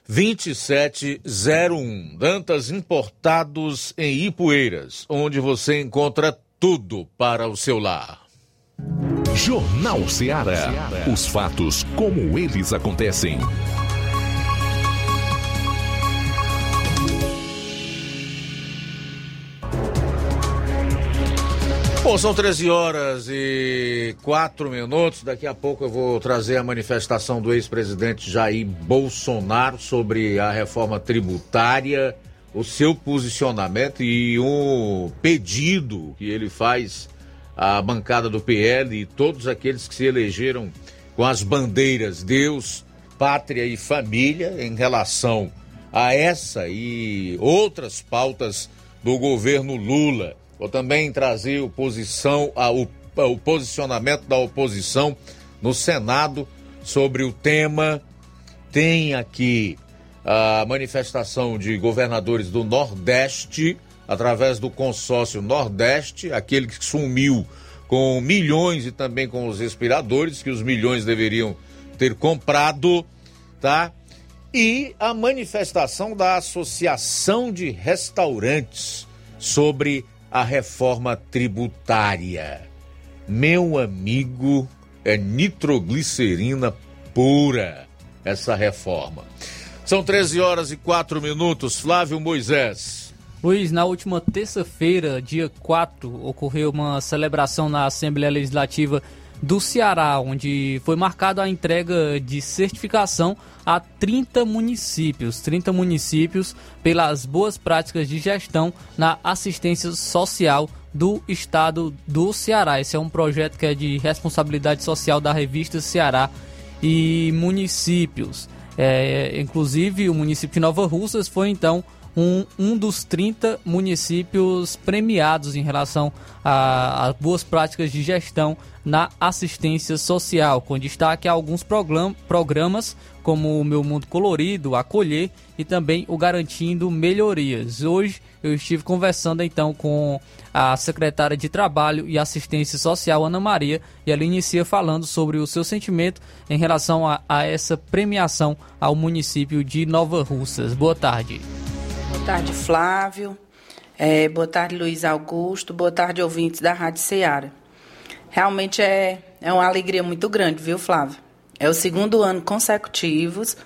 2701. Dantas Importados em Ipueiras, onde você encontra tudo para o seu lar. Jornal Ceará. Os fatos como eles acontecem. Bom, são 13 horas e 4 minutos. Daqui a pouco eu vou trazer a manifestação do ex-presidente Jair Bolsonaro sobre a reforma tributária, o seu posicionamento e um pedido que ele faz à bancada do PL e todos aqueles que se elegeram com as bandeiras Deus, Pátria e Família em relação a essa e outras pautas do governo Lula. Vou também trazer a, o, o posicionamento da oposição no Senado sobre o tema. Tem aqui a manifestação de governadores do Nordeste, através do consórcio Nordeste, aquele que sumiu com milhões e também com os respiradores, que os milhões deveriam ter comprado, tá? E a manifestação da Associação de Restaurantes sobre a reforma tributária. Meu amigo, é nitroglicerina pura essa reforma. São 13 horas e 4 minutos. Flávio Moisés. Luiz, na última terça-feira, dia 4, ocorreu uma celebração na Assembleia Legislativa do Ceará, onde foi marcada a entrega de certificação a 30 municípios, 30 municípios pelas boas práticas de gestão na assistência social do estado do Ceará. Esse é um projeto que é de responsabilidade social da revista Ceará e municípios. É, inclusive, o município de Nova Russas foi então um, um dos 30 municípios premiados em relação a, a boas práticas de gestão na assistência social, com destaque a alguns programas como o Meu Mundo Colorido, Acolher e também o Garantindo Melhorias. Hoje eu estive conversando então com a secretária de Trabalho e Assistência Social, Ana Maria, e ela inicia falando sobre o seu sentimento em relação a, a essa premiação ao município de Nova Russas. Boa tarde. Tarde, Flávio. É, boa tarde, Luiz Augusto. Boa tarde, ouvintes da Rádio Ceará. Realmente é, é uma alegria muito grande, viu, Flávio? É o segundo ano consecutivos,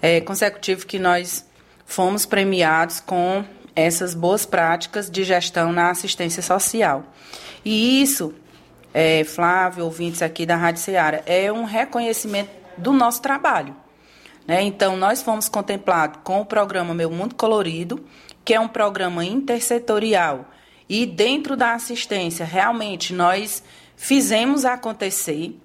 é, consecutivo que nós fomos premiados com essas boas práticas de gestão na assistência social. E isso, é, Flávio, ouvintes aqui da Rádio Ceará, é um reconhecimento do nosso trabalho. Né? Então, nós fomos contemplados com o programa Meu Mundo Colorido, que é um programa intersetorial. E dentro da assistência, realmente, nós fizemos acontecer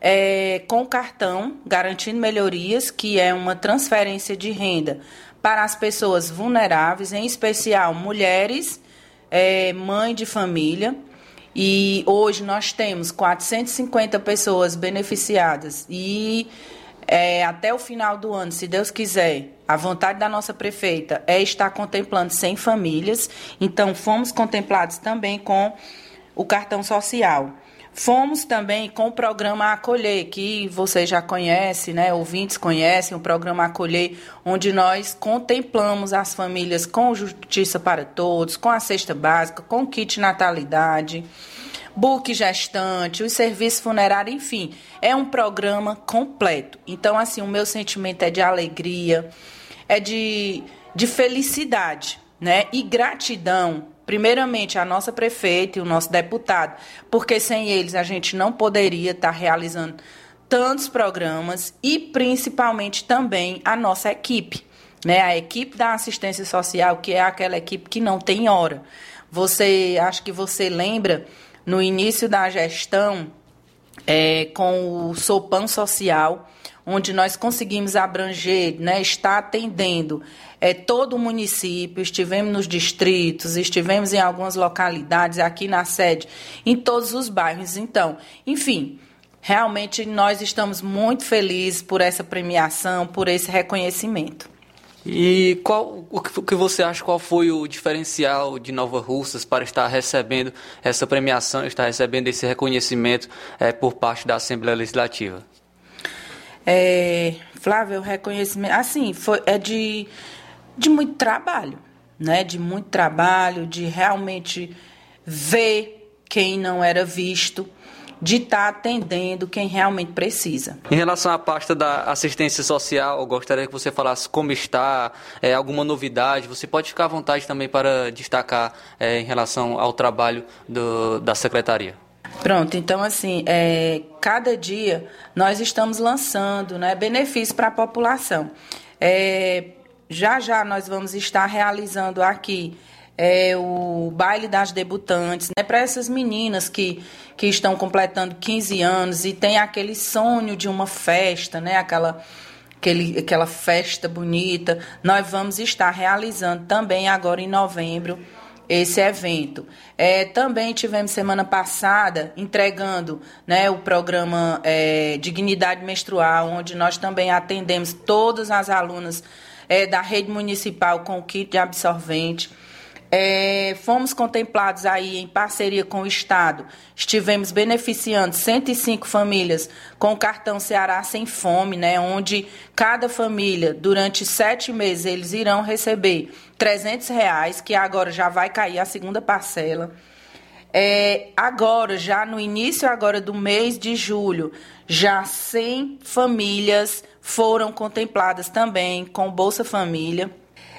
é, com o cartão Garantindo Melhorias, que é uma transferência de renda para as pessoas vulneráveis, em especial mulheres, é, mãe de família. E hoje nós temos 450 pessoas beneficiadas e é, até o final do ano, se Deus quiser, a vontade da nossa prefeita é estar contemplando 100 famílias. Então, fomos contemplados também com o cartão social. Fomos também com o programa Acolher, que vocês já conhecem, né? Ouvintes conhecem o programa Acolher, onde nós contemplamos as famílias com Justiça para Todos, com a cesta básica, com kit natalidade book gestante, os serviços funerários, enfim, é um programa completo. Então, assim, o meu sentimento é de alegria, é de, de felicidade, né? E gratidão, primeiramente, à nossa prefeita e o nosso deputado, porque sem eles a gente não poderia estar realizando tantos programas e principalmente também a nossa equipe, né? A equipe da assistência social, que é aquela equipe que não tem hora. Você, acho que você lembra no início da gestão é, com o Sopan Social, onde nós conseguimos abranger, né, estar atendendo é, todo o município, estivemos nos distritos, estivemos em algumas localidades, aqui na sede, em todos os bairros. Então, enfim, realmente nós estamos muito felizes por essa premiação, por esse reconhecimento. E qual o que você acha qual foi o diferencial de Nova Russas para estar recebendo essa premiação, estar recebendo esse reconhecimento é, por parte da Assembleia Legislativa? É, Flávio, o reconhecimento, assim, foi, é de, de muito trabalho, né? De muito trabalho, de realmente ver quem não era visto, de estar tá atendendo quem realmente precisa. Em relação à pasta da assistência social, eu gostaria que você falasse como está, é, alguma novidade. Você pode ficar à vontade também para destacar é, em relação ao trabalho do, da secretaria. Pronto, então assim, é, cada dia nós estamos lançando né, benefícios para a população. É, já já nós vamos estar realizando aqui é, o baile das debutantes, né, para essas meninas que, que estão completando 15 anos e tem aquele sonho de uma festa, né, aquela, aquele, aquela festa bonita. Nós vamos estar realizando também agora em novembro esse evento. É, também tivemos semana passada entregando né, o programa é, Dignidade Menstrual, onde nós também atendemos todas as alunas é, da rede municipal com o kit de absorvente. É, fomos contemplados aí em parceria com o Estado. Estivemos beneficiando 105 famílias com o cartão Ceará Sem Fome, né, onde cada família, durante sete meses, eles irão receber 300 reais, que agora já vai cair a segunda parcela. É, agora, já no início agora do mês de julho, já 100 famílias foram contempladas também com Bolsa Família.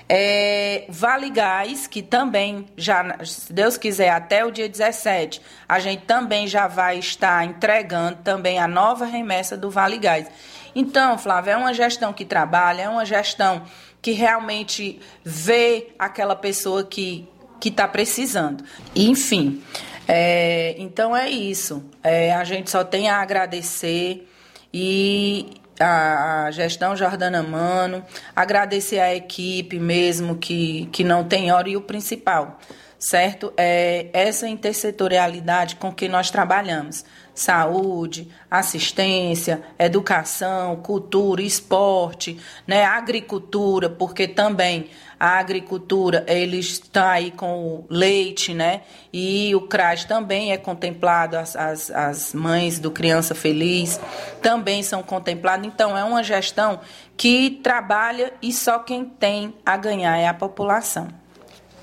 É, vale Gás, que também já, se Deus quiser, até o dia 17, a gente também já vai estar entregando também a nova remessa do Vale Gás. Então, Flávia, é uma gestão que trabalha, é uma gestão que realmente vê aquela pessoa que que está precisando. Enfim, é, então é isso. É, a gente só tem a agradecer e a, gestão Jordana Mano, agradecer a equipe mesmo que, que não tem hora e o principal, certo? É essa intersetorialidade com que nós trabalhamos. Saúde, assistência, educação, cultura, esporte, né, agricultura, porque também a agricultura, eles estão aí com o leite, né? E o CRAS também é contemplado, as, as, as mães do Criança Feliz também são contempladas. Então, é uma gestão que trabalha e só quem tem a ganhar é a população.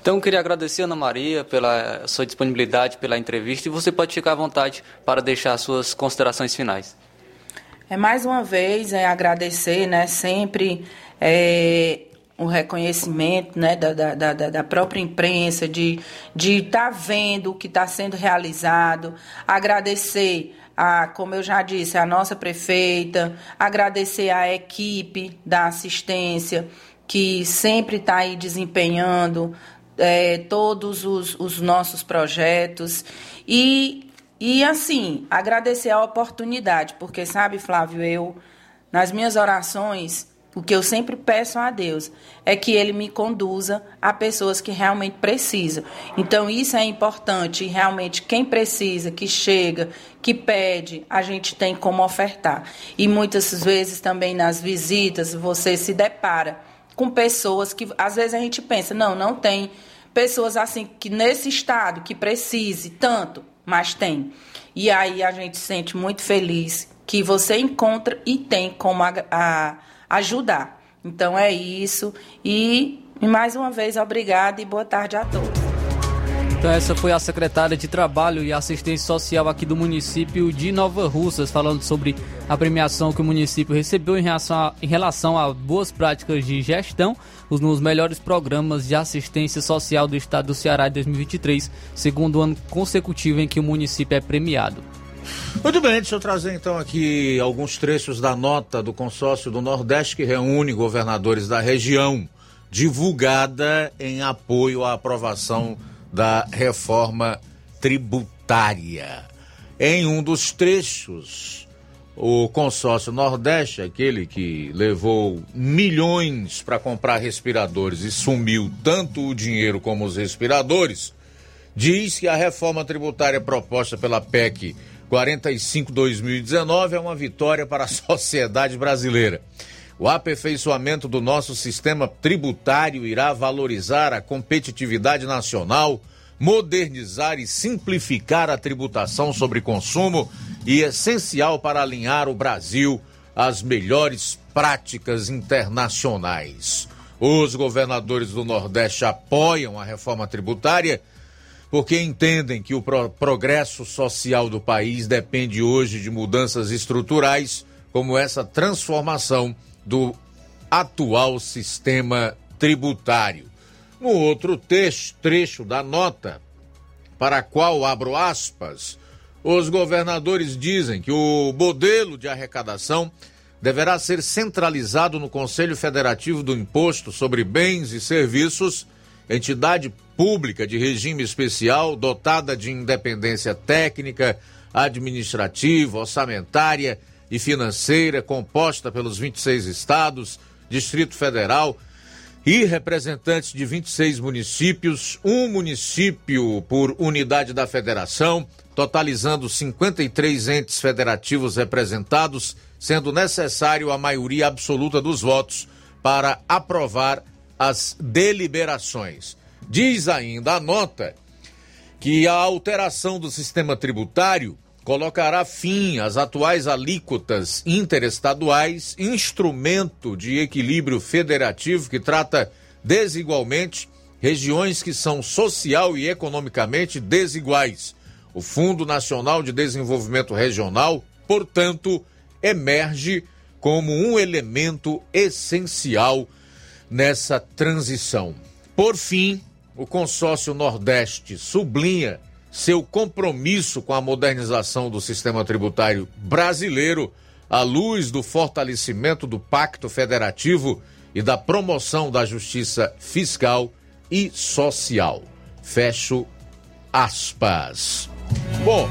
Então, eu queria agradecer, Ana Maria, pela sua disponibilidade, pela entrevista, e você pode ficar à vontade para deixar suas considerações finais. É mais uma vez é agradecer, né, sempre é, o reconhecimento né, da, da, da, da própria imprensa, de estar tá vendo o que está sendo realizado, agradecer a, como eu já disse, a nossa prefeita, agradecer a equipe da assistência que sempre está aí desempenhando é, todos os, os nossos projetos. E, e assim agradecer a oportunidade, porque sabe, Flávio, eu nas minhas orações o que eu sempre peço a Deus é que Ele me conduza a pessoas que realmente precisam. Então, isso é importante. E realmente, quem precisa, que chega, que pede, a gente tem como ofertar. E muitas vezes também nas visitas, você se depara com pessoas que, às vezes, a gente pensa: não, não tem pessoas assim que nesse estado que precise tanto, mas tem. E aí a gente se sente muito feliz que você encontra e tem como a, a ajudar. Então é isso. E, mais uma vez, obrigada e boa tarde a todos. Então essa foi a secretária de Trabalho e Assistência Social aqui do município de Nova Russas, falando sobre a premiação que o município recebeu em relação a, em relação a boas práticas de gestão nos melhores programas de assistência social do estado do Ceará em 2023, segundo ano consecutivo em que o município é premiado. Muito bem, deixa eu trazer então aqui alguns trechos da nota do consórcio do Nordeste que reúne governadores da região, divulgada em apoio à aprovação da reforma tributária. Em um dos trechos, o consórcio Nordeste, aquele que levou milhões para comprar respiradores e sumiu tanto o dinheiro como os respiradores, diz que a reforma tributária proposta pela PEC 45-2019 é uma vitória para a sociedade brasileira. O aperfeiçoamento do nosso sistema tributário irá valorizar a competitividade nacional, modernizar e simplificar a tributação sobre consumo e essencial para alinhar o Brasil às melhores práticas internacionais. Os governadores do Nordeste apoiam a reforma tributária porque entendem que o pro progresso social do país depende hoje de mudanças estruturais, como essa transformação do atual sistema tributário. No outro trecho da nota, para a qual abro aspas, os governadores dizem que o modelo de arrecadação deverá ser centralizado no Conselho Federativo do Imposto sobre Bens e Serviços entidade pública de regime especial dotada de independência técnica, administrativa, orçamentária e financeira, composta pelos 26 estados, Distrito Federal e representantes de 26 municípios, um município por unidade da federação, totalizando 53 entes federativos representados, sendo necessário a maioria absoluta dos votos para aprovar as deliberações. Diz ainda a nota que a alteração do sistema tributário colocará fim às atuais alíquotas interestaduais, instrumento de equilíbrio federativo que trata desigualmente regiões que são social e economicamente desiguais. O Fundo Nacional de Desenvolvimento Regional, portanto, emerge como um elemento essencial nessa transição. Por fim, o consórcio Nordeste sublinha seu compromisso com a modernização do sistema tributário brasileiro à luz do fortalecimento do Pacto Federativo e da promoção da justiça fiscal e social. Fecho aspas. Bom,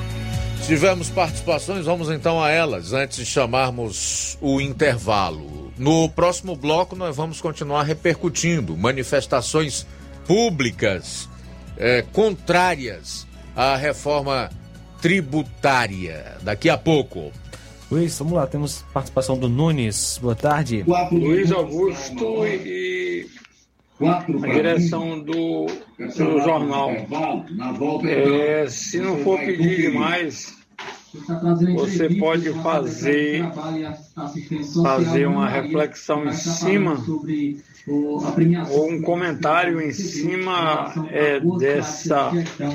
tivemos participações, vamos então a elas antes de chamarmos o intervalo. No próximo bloco, nós vamos continuar repercutindo manifestações públicas é, contrárias à reforma tributária. Daqui a pouco. Luiz, vamos lá, temos participação do Nunes. Boa tarde. Luiz Augusto e a direção do, do jornal. É, se não for pedir demais, você pode fazer, fazer uma reflexão em cima ou um comentário em cima é, dessa,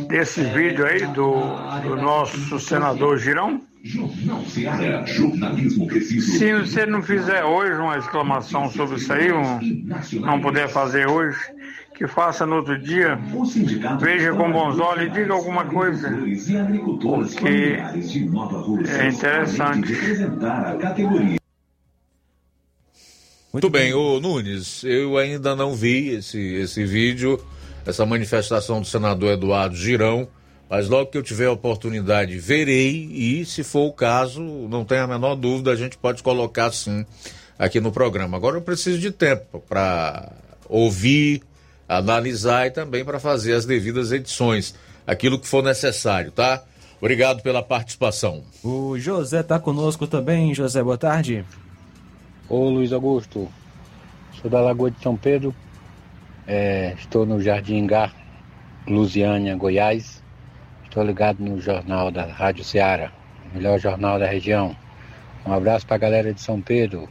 desse vídeo aí do, do nosso senador Girão? Se você não fizer hoje uma exclamação sobre isso aí, um, não puder fazer hoje, que faça no outro dia, veja com bons olhos e diga alguma coisa, porque é interessante. Muito bem, ô Nunes, eu ainda não vi esse, esse vídeo, essa manifestação do senador Eduardo Girão, mas logo que eu tiver a oportunidade, verei e, se for o caso, não tenha a menor dúvida, a gente pode colocar sim aqui no programa. Agora eu preciso de tempo para ouvir, analisar e também para fazer as devidas edições, aquilo que for necessário, tá? Obrigado pela participação. O José está conosco também. José, boa tarde. Ô Luiz Augusto, sou da Lagoa de São Pedro, é, estou no Jardim Gar, Lusiânia, Goiás. Estou ligado no jornal da Rádio Ceará, melhor jornal da região. Um abraço para a galera de São Pedro.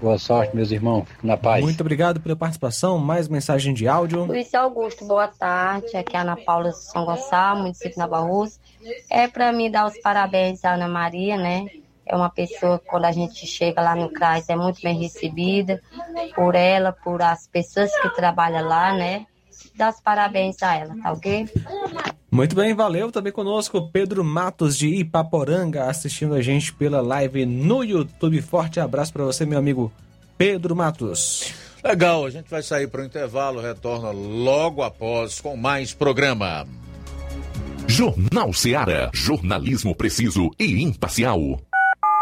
Boa sorte, meus irmãos. Fico na paz. Muito obrigado pela participação. Mais mensagem de áudio. Luiz Augusto, boa tarde. Aqui é a Ana Paula de São Gonçalo, município de Nova Rússia. É para me dar os parabéns à Ana Maria, né? É uma pessoa, quando a gente chega lá no CRAS, é muito bem recebida por ela, por as pessoas que trabalham lá, né? Dá os parabéns a ela, tá ok? Muito bem, valeu. Também conosco Pedro Matos de Ipaporanga assistindo a gente pela live no YouTube. Forte abraço para você, meu amigo Pedro Matos. Legal, a gente vai sair para o intervalo, retorna logo após com mais programa. Jornal Seara. Jornalismo preciso e imparcial.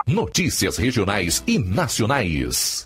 Notícias regionais e nacionais.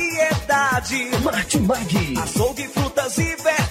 Martimag. Açougue, frutas e verduras.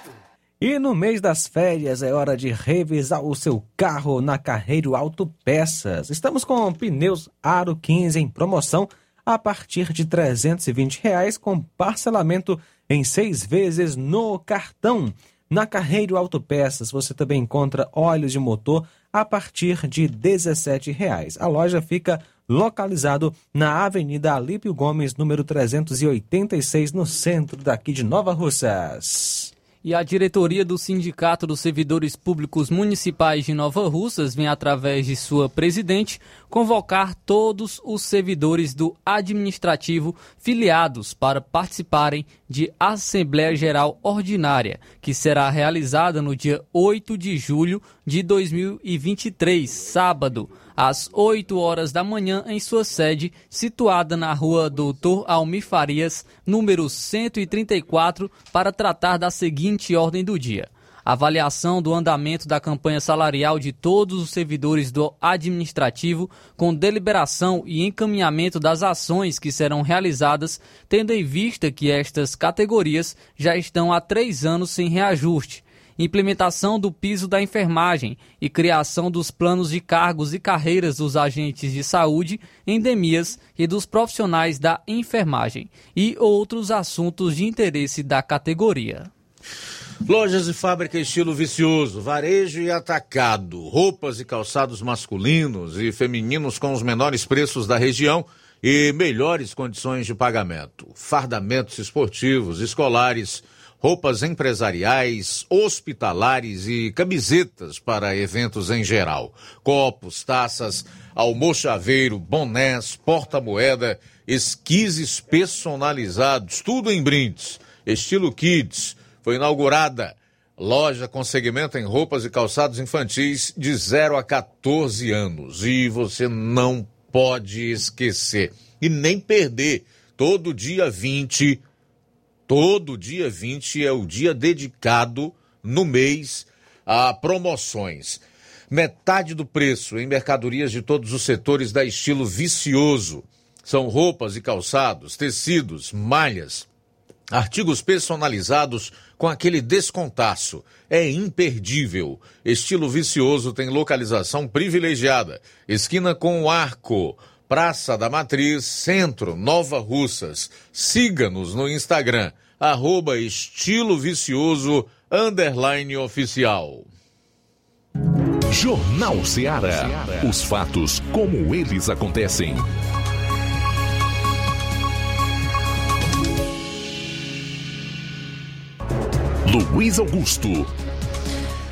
E no mês das férias é hora de revisar o seu carro na Carreiro Autopeças. Estamos com pneus Aro 15 em promoção a partir de 320 reais, com parcelamento em seis vezes no cartão. Na Carreiro Autopeças você também encontra óleos de motor a partir de 17 reais. A loja fica localizado na Avenida Alípio Gomes, número 386, no centro daqui de Nova Russas. E a diretoria do Sindicato dos Servidores Públicos Municipais de Nova Russas vem, através de sua presidente, convocar todos os servidores do administrativo filiados para participarem de Assembleia Geral Ordinária, que será realizada no dia 8 de julho de 2023, sábado às 8 horas da manhã em sua sede, situada na rua Doutor Almir Farias, número 134, para tratar da seguinte ordem do dia. Avaliação do andamento da campanha salarial de todos os servidores do administrativo, com deliberação e encaminhamento das ações que serão realizadas, tendo em vista que estas categorias já estão há três anos sem reajuste implementação do piso da enfermagem e criação dos planos de cargos e carreiras dos agentes de saúde, endemias e dos profissionais da enfermagem e outros assuntos de interesse da categoria. Lojas e fábrica estilo vicioso, varejo e atacado, roupas e calçados masculinos e femininos com os menores preços da região e melhores condições de pagamento, fardamentos esportivos, escolares, roupas empresariais, hospitalares e camisetas para eventos em geral. Copos, taças, almochaveiro, bonés, porta-moeda, esquises personalizados, tudo em brindes. Estilo Kids. Foi inaugurada loja com segmento em roupas e calçados infantis de 0 a 14 anos. E você não pode esquecer e nem perder todo dia 20 Todo dia 20 é o dia dedicado no mês a promoções. Metade do preço em mercadorias de todos os setores da estilo vicioso. São roupas e calçados, tecidos, malhas, artigos personalizados com aquele descontaço. É imperdível. Estilo vicioso tem localização privilegiada. Esquina com arco. Praça da Matriz, Centro, Nova Russas. Siga-nos no Instagram, arroba estilo vicioso, underline oficial. Jornal Ceará. Os fatos como eles acontecem. Luiz Augusto.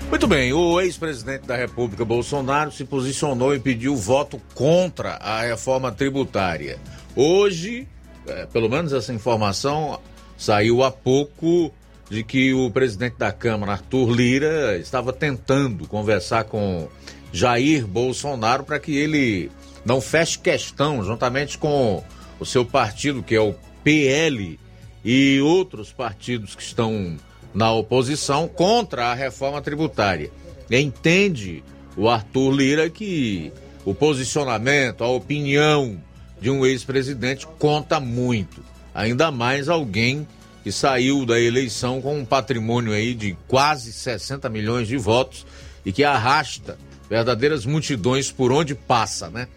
Muito bem, o ex-presidente da República Bolsonaro se posicionou e pediu voto contra a reforma tributária. Hoje, é, pelo menos essa informação saiu há pouco de que o presidente da Câmara, Arthur Lira, estava tentando conversar com Jair Bolsonaro para que ele não feche questão, juntamente com o seu partido, que é o PL, e outros partidos que estão na oposição contra a reforma tributária. Entende o Arthur Lira que o posicionamento, a opinião de um ex-presidente conta muito. Ainda mais alguém que saiu da eleição com um patrimônio aí de quase 60 milhões de votos e que arrasta verdadeiras multidões por onde passa, né?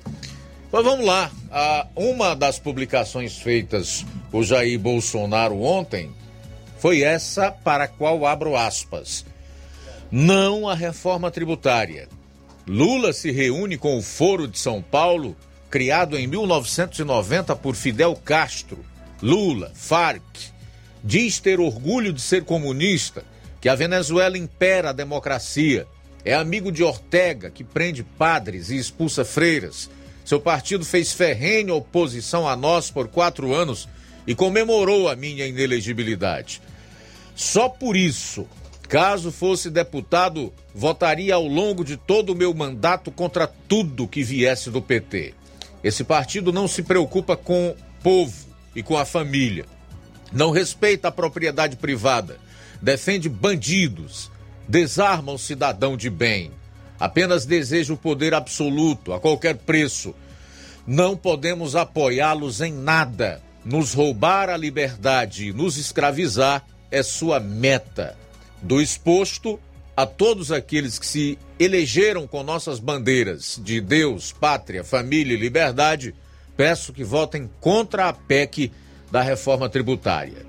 Mas vamos lá. uma das publicações feitas por Jair Bolsonaro ontem foi essa para a qual abro aspas. Não a reforma tributária. Lula se reúne com o Foro de São Paulo, criado em 1990 por Fidel Castro. Lula, Farc, diz ter orgulho de ser comunista, que a Venezuela impera a democracia. É amigo de Ortega, que prende padres e expulsa freiras. Seu partido fez ferrenha oposição a nós por quatro anos e comemorou a minha inelegibilidade. Só por isso, caso fosse deputado, votaria ao longo de todo o meu mandato contra tudo que viesse do PT. Esse partido não se preocupa com o povo e com a família. Não respeita a propriedade privada. Defende bandidos. desarma o cidadão de bem. Apenas deseja o poder absoluto, a qualquer preço. Não podemos apoiá-los em nada. Nos roubar a liberdade e nos escravizar é sua meta. Do exposto a todos aqueles que se elegeram com nossas bandeiras de Deus, pátria, família e liberdade, peço que votem contra a PEC da reforma tributária.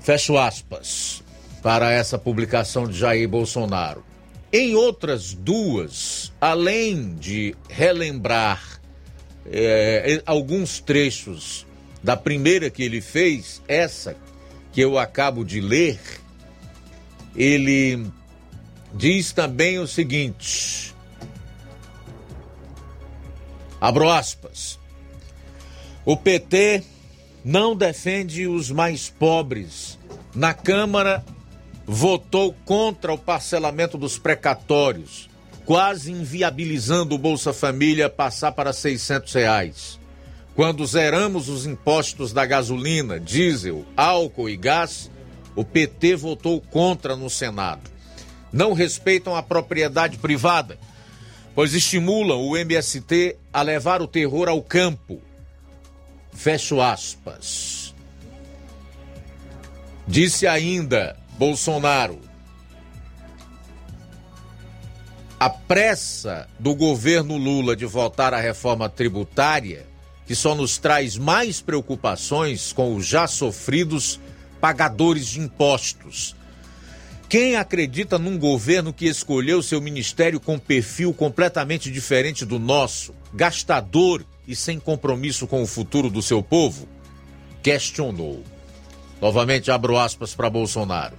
Fecho aspas para essa publicação de Jair Bolsonaro. Em outras duas, além de relembrar é, alguns trechos da primeira que ele fez, essa que eu acabo de ler, ele diz também o seguinte: abro aspas. O PT não defende os mais pobres. Na Câmara, votou contra o parcelamento dos precatórios, quase inviabilizando o Bolsa Família passar para 600 reais. Quando zeramos os impostos da gasolina, diesel, álcool e gás, o PT votou contra no Senado. Não respeitam a propriedade privada, pois estimulam o MST a levar o terror ao campo. Fecho aspas. Disse ainda Bolsonaro: a pressa do governo Lula de votar a reforma tributária, que só nos traz mais preocupações com os já sofridos pagadores de impostos. Quem acredita num governo que escolheu seu ministério com perfil completamente diferente do nosso, gastador e sem compromisso com o futuro do seu povo? Questionou. Novamente abro aspas para Bolsonaro.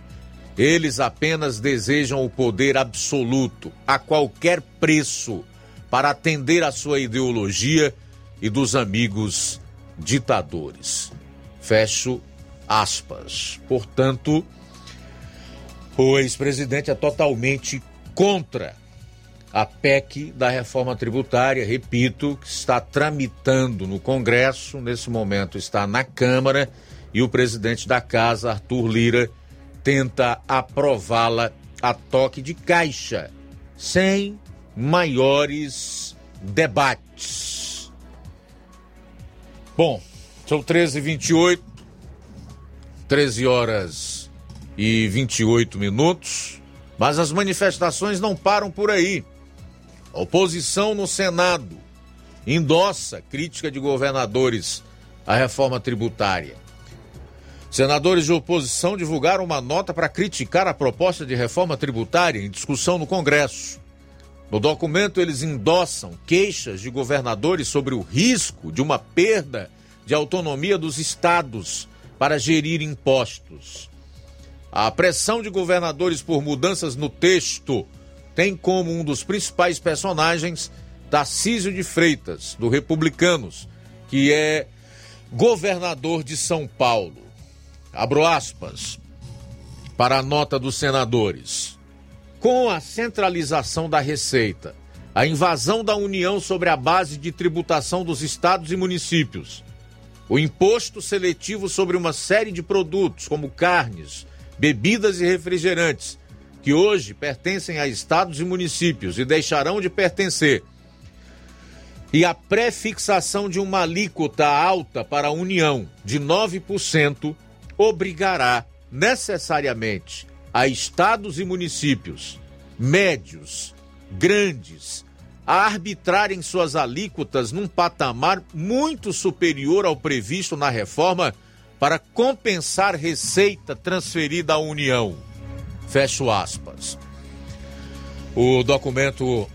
Eles apenas desejam o poder absoluto, a qualquer preço, para atender à sua ideologia e dos amigos ditadores. Fecho aspas. Portanto, o ex-presidente é totalmente contra a PEC da reforma tributária, repito, que está tramitando no Congresso, nesse momento está na Câmara, e o presidente da casa, Arthur Lira, tenta aprová-la a toque de caixa, sem maiores debates. Bom, são 13h28, 13 horas e 28 minutos, mas as manifestações não param por aí. A oposição no Senado endossa crítica de governadores à reforma tributária. Senadores de oposição divulgaram uma nota para criticar a proposta de reforma tributária em discussão no Congresso. No documento, eles endossam queixas de governadores sobre o risco de uma perda de autonomia dos estados para gerir impostos. A pressão de governadores por mudanças no texto tem como um dos principais personagens Tarcísio de Freitas, do Republicanos, que é governador de São Paulo. Abro aspas para a nota dos senadores. Com a centralização da Receita, a invasão da União sobre a base de tributação dos estados e municípios, o imposto seletivo sobre uma série de produtos, como carnes, bebidas e refrigerantes, que hoje pertencem a estados e municípios e deixarão de pertencer, e a prefixação de uma alíquota alta para a União de 9% obrigará necessariamente a estados e municípios médios, grandes, a arbitrarem suas alíquotas num patamar muito superior ao previsto na reforma para compensar receita transferida à União. Fecho aspas. O documento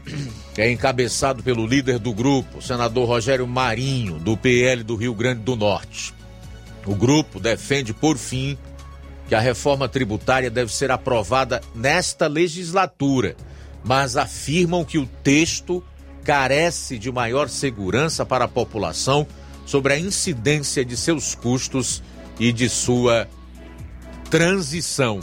é encabeçado pelo líder do grupo, senador Rogério Marinho, do PL do Rio Grande do Norte. O grupo defende, por fim, que a reforma tributária deve ser aprovada nesta legislatura mas afirmam que o texto carece de maior segurança para a população sobre a incidência de seus custos e de sua transição.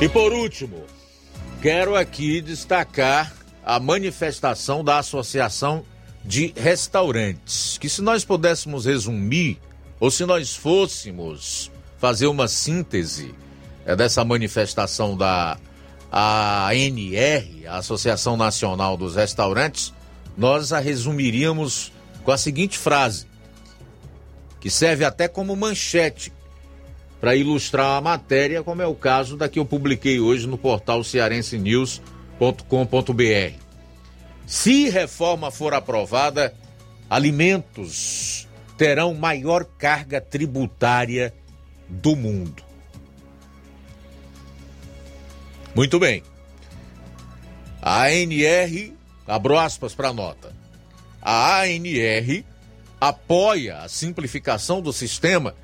E por último, quero aqui destacar a manifestação da Associação de restaurantes, que se nós pudéssemos resumir, ou se nós fôssemos fazer uma síntese é, dessa manifestação da ANR, a Associação Nacional dos Restaurantes, nós a resumiríamos com a seguinte frase, que serve até como manchete para ilustrar a matéria, como é o caso da que eu publiquei hoje no portal cearensenews.com.br. Se reforma for aprovada, alimentos terão maior carga tributária do mundo. Muito bem. A ANR, abro aspas para a nota. A ANR apoia a simplificação do sistema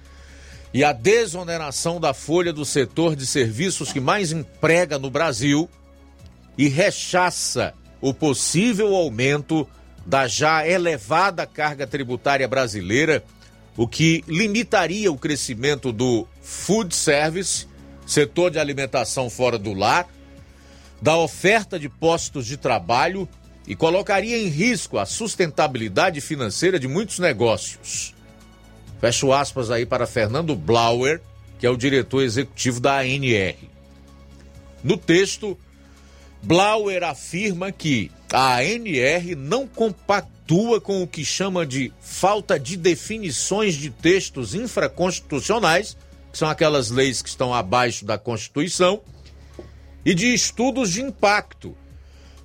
e a desoneração da folha do setor de serviços que mais emprega no Brasil e rechaça o possível aumento da já elevada carga tributária brasileira, o que limitaria o crescimento do food service, setor de alimentação fora do lar, da oferta de postos de trabalho e colocaria em risco a sustentabilidade financeira de muitos negócios. Fecho aspas aí para Fernando Blauer, que é o diretor executivo da ANR. No texto, Blauer afirma que a ANR não compactua com o que chama de falta de definições de textos infraconstitucionais, que são aquelas leis que estão abaixo da Constituição, e de estudos de impacto,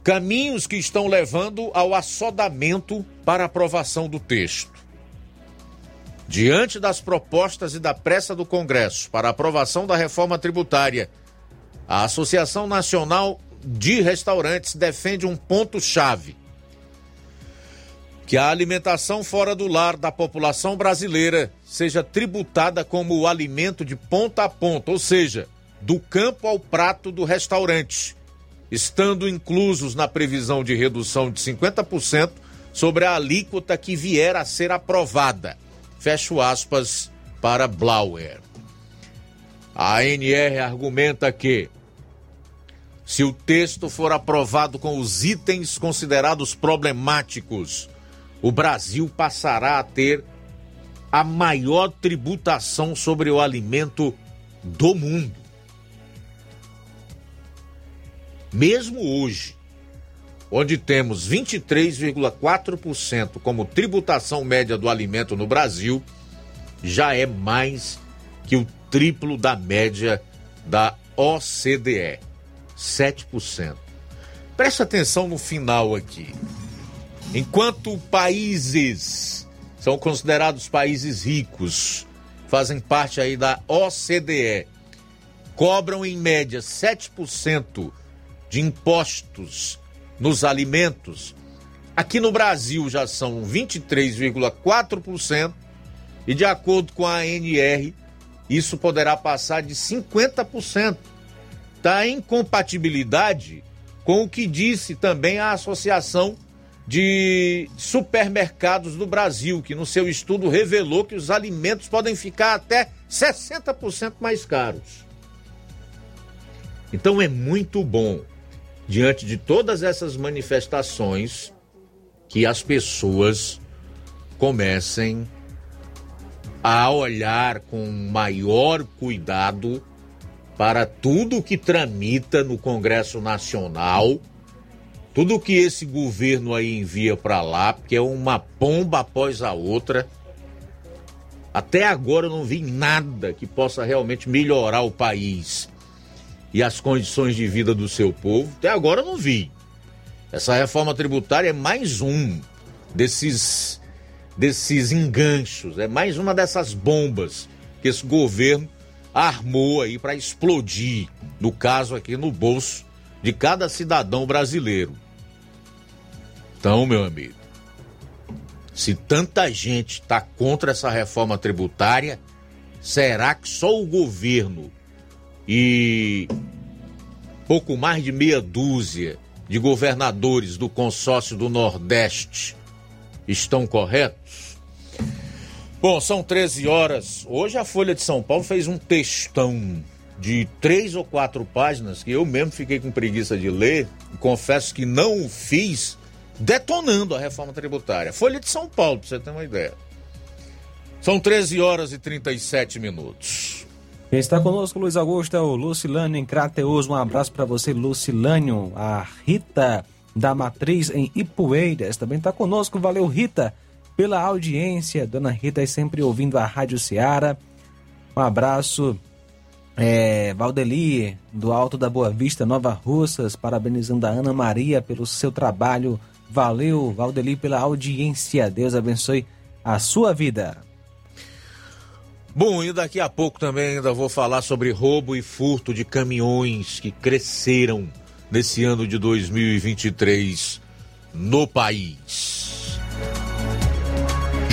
caminhos que estão levando ao assodamento para aprovação do texto. Diante das propostas e da pressa do Congresso para aprovação da reforma tributária, a Associação Nacional de Restaurantes defende um ponto-chave: que a alimentação fora do lar da população brasileira seja tributada como o alimento de ponta a ponta, ou seja, do campo ao prato do restaurante, estando inclusos na previsão de redução de 50% sobre a alíquota que vier a ser aprovada. Fecho aspas para Blauer. A ANR argumenta que, se o texto for aprovado com os itens considerados problemáticos, o Brasil passará a ter a maior tributação sobre o alimento do mundo. Mesmo hoje, onde temos 23,4% como tributação média do alimento no Brasil, já é mais que o triplo da média da OCDE, 7%. Preste atenção no final aqui. Enquanto países são considerados países ricos, fazem parte aí da OCDE, cobram em média 7% de impostos nos alimentos, aqui no Brasil já são 23,4% e de acordo com a ANR, isso poderá passar de 50%. Está em compatibilidade com o que disse também a Associação de Supermercados do Brasil, que no seu estudo revelou que os alimentos podem ficar até 60% mais caros. Então é muito bom diante de todas essas manifestações, que as pessoas comecem a olhar com maior cuidado para tudo que tramita no Congresso Nacional, tudo que esse governo aí envia para lá, porque é uma pomba após a outra. Até agora eu não vi nada que possa realmente melhorar o país e as condições de vida do seu povo, até agora eu não vi. Essa reforma tributária é mais um desses desses enganchos, é mais uma dessas bombas que esse governo armou aí para explodir, no caso aqui no bolso de cada cidadão brasileiro. Então, meu amigo, se tanta gente está contra essa reforma tributária, será que só o governo e pouco mais de meia dúzia de governadores do consórcio do Nordeste estão corretos? Bom, são 13 horas. Hoje a Folha de São Paulo fez um textão de três ou quatro páginas que eu mesmo fiquei com preguiça de ler. Confesso que não o fiz detonando a reforma tributária. Folha de São Paulo, para você ter uma ideia. São 13 horas e 37 minutos. Quem está conosco, Luiz Augusto, é o Lucilânio em Crateus. Um abraço para você, Lucilânio. A Rita da Matriz em Ipueiras também está conosco. Valeu, Rita, pela audiência. Dona Rita é sempre ouvindo a Rádio Ceará. Um abraço. É, Valdeli, do Alto da Boa Vista, Nova Russas, parabenizando a Ana Maria pelo seu trabalho. Valeu, Valdeli, pela audiência. Deus abençoe a sua vida. Bom, e daqui a pouco também ainda vou falar sobre roubo e furto de caminhões que cresceram nesse ano de 2023 no país.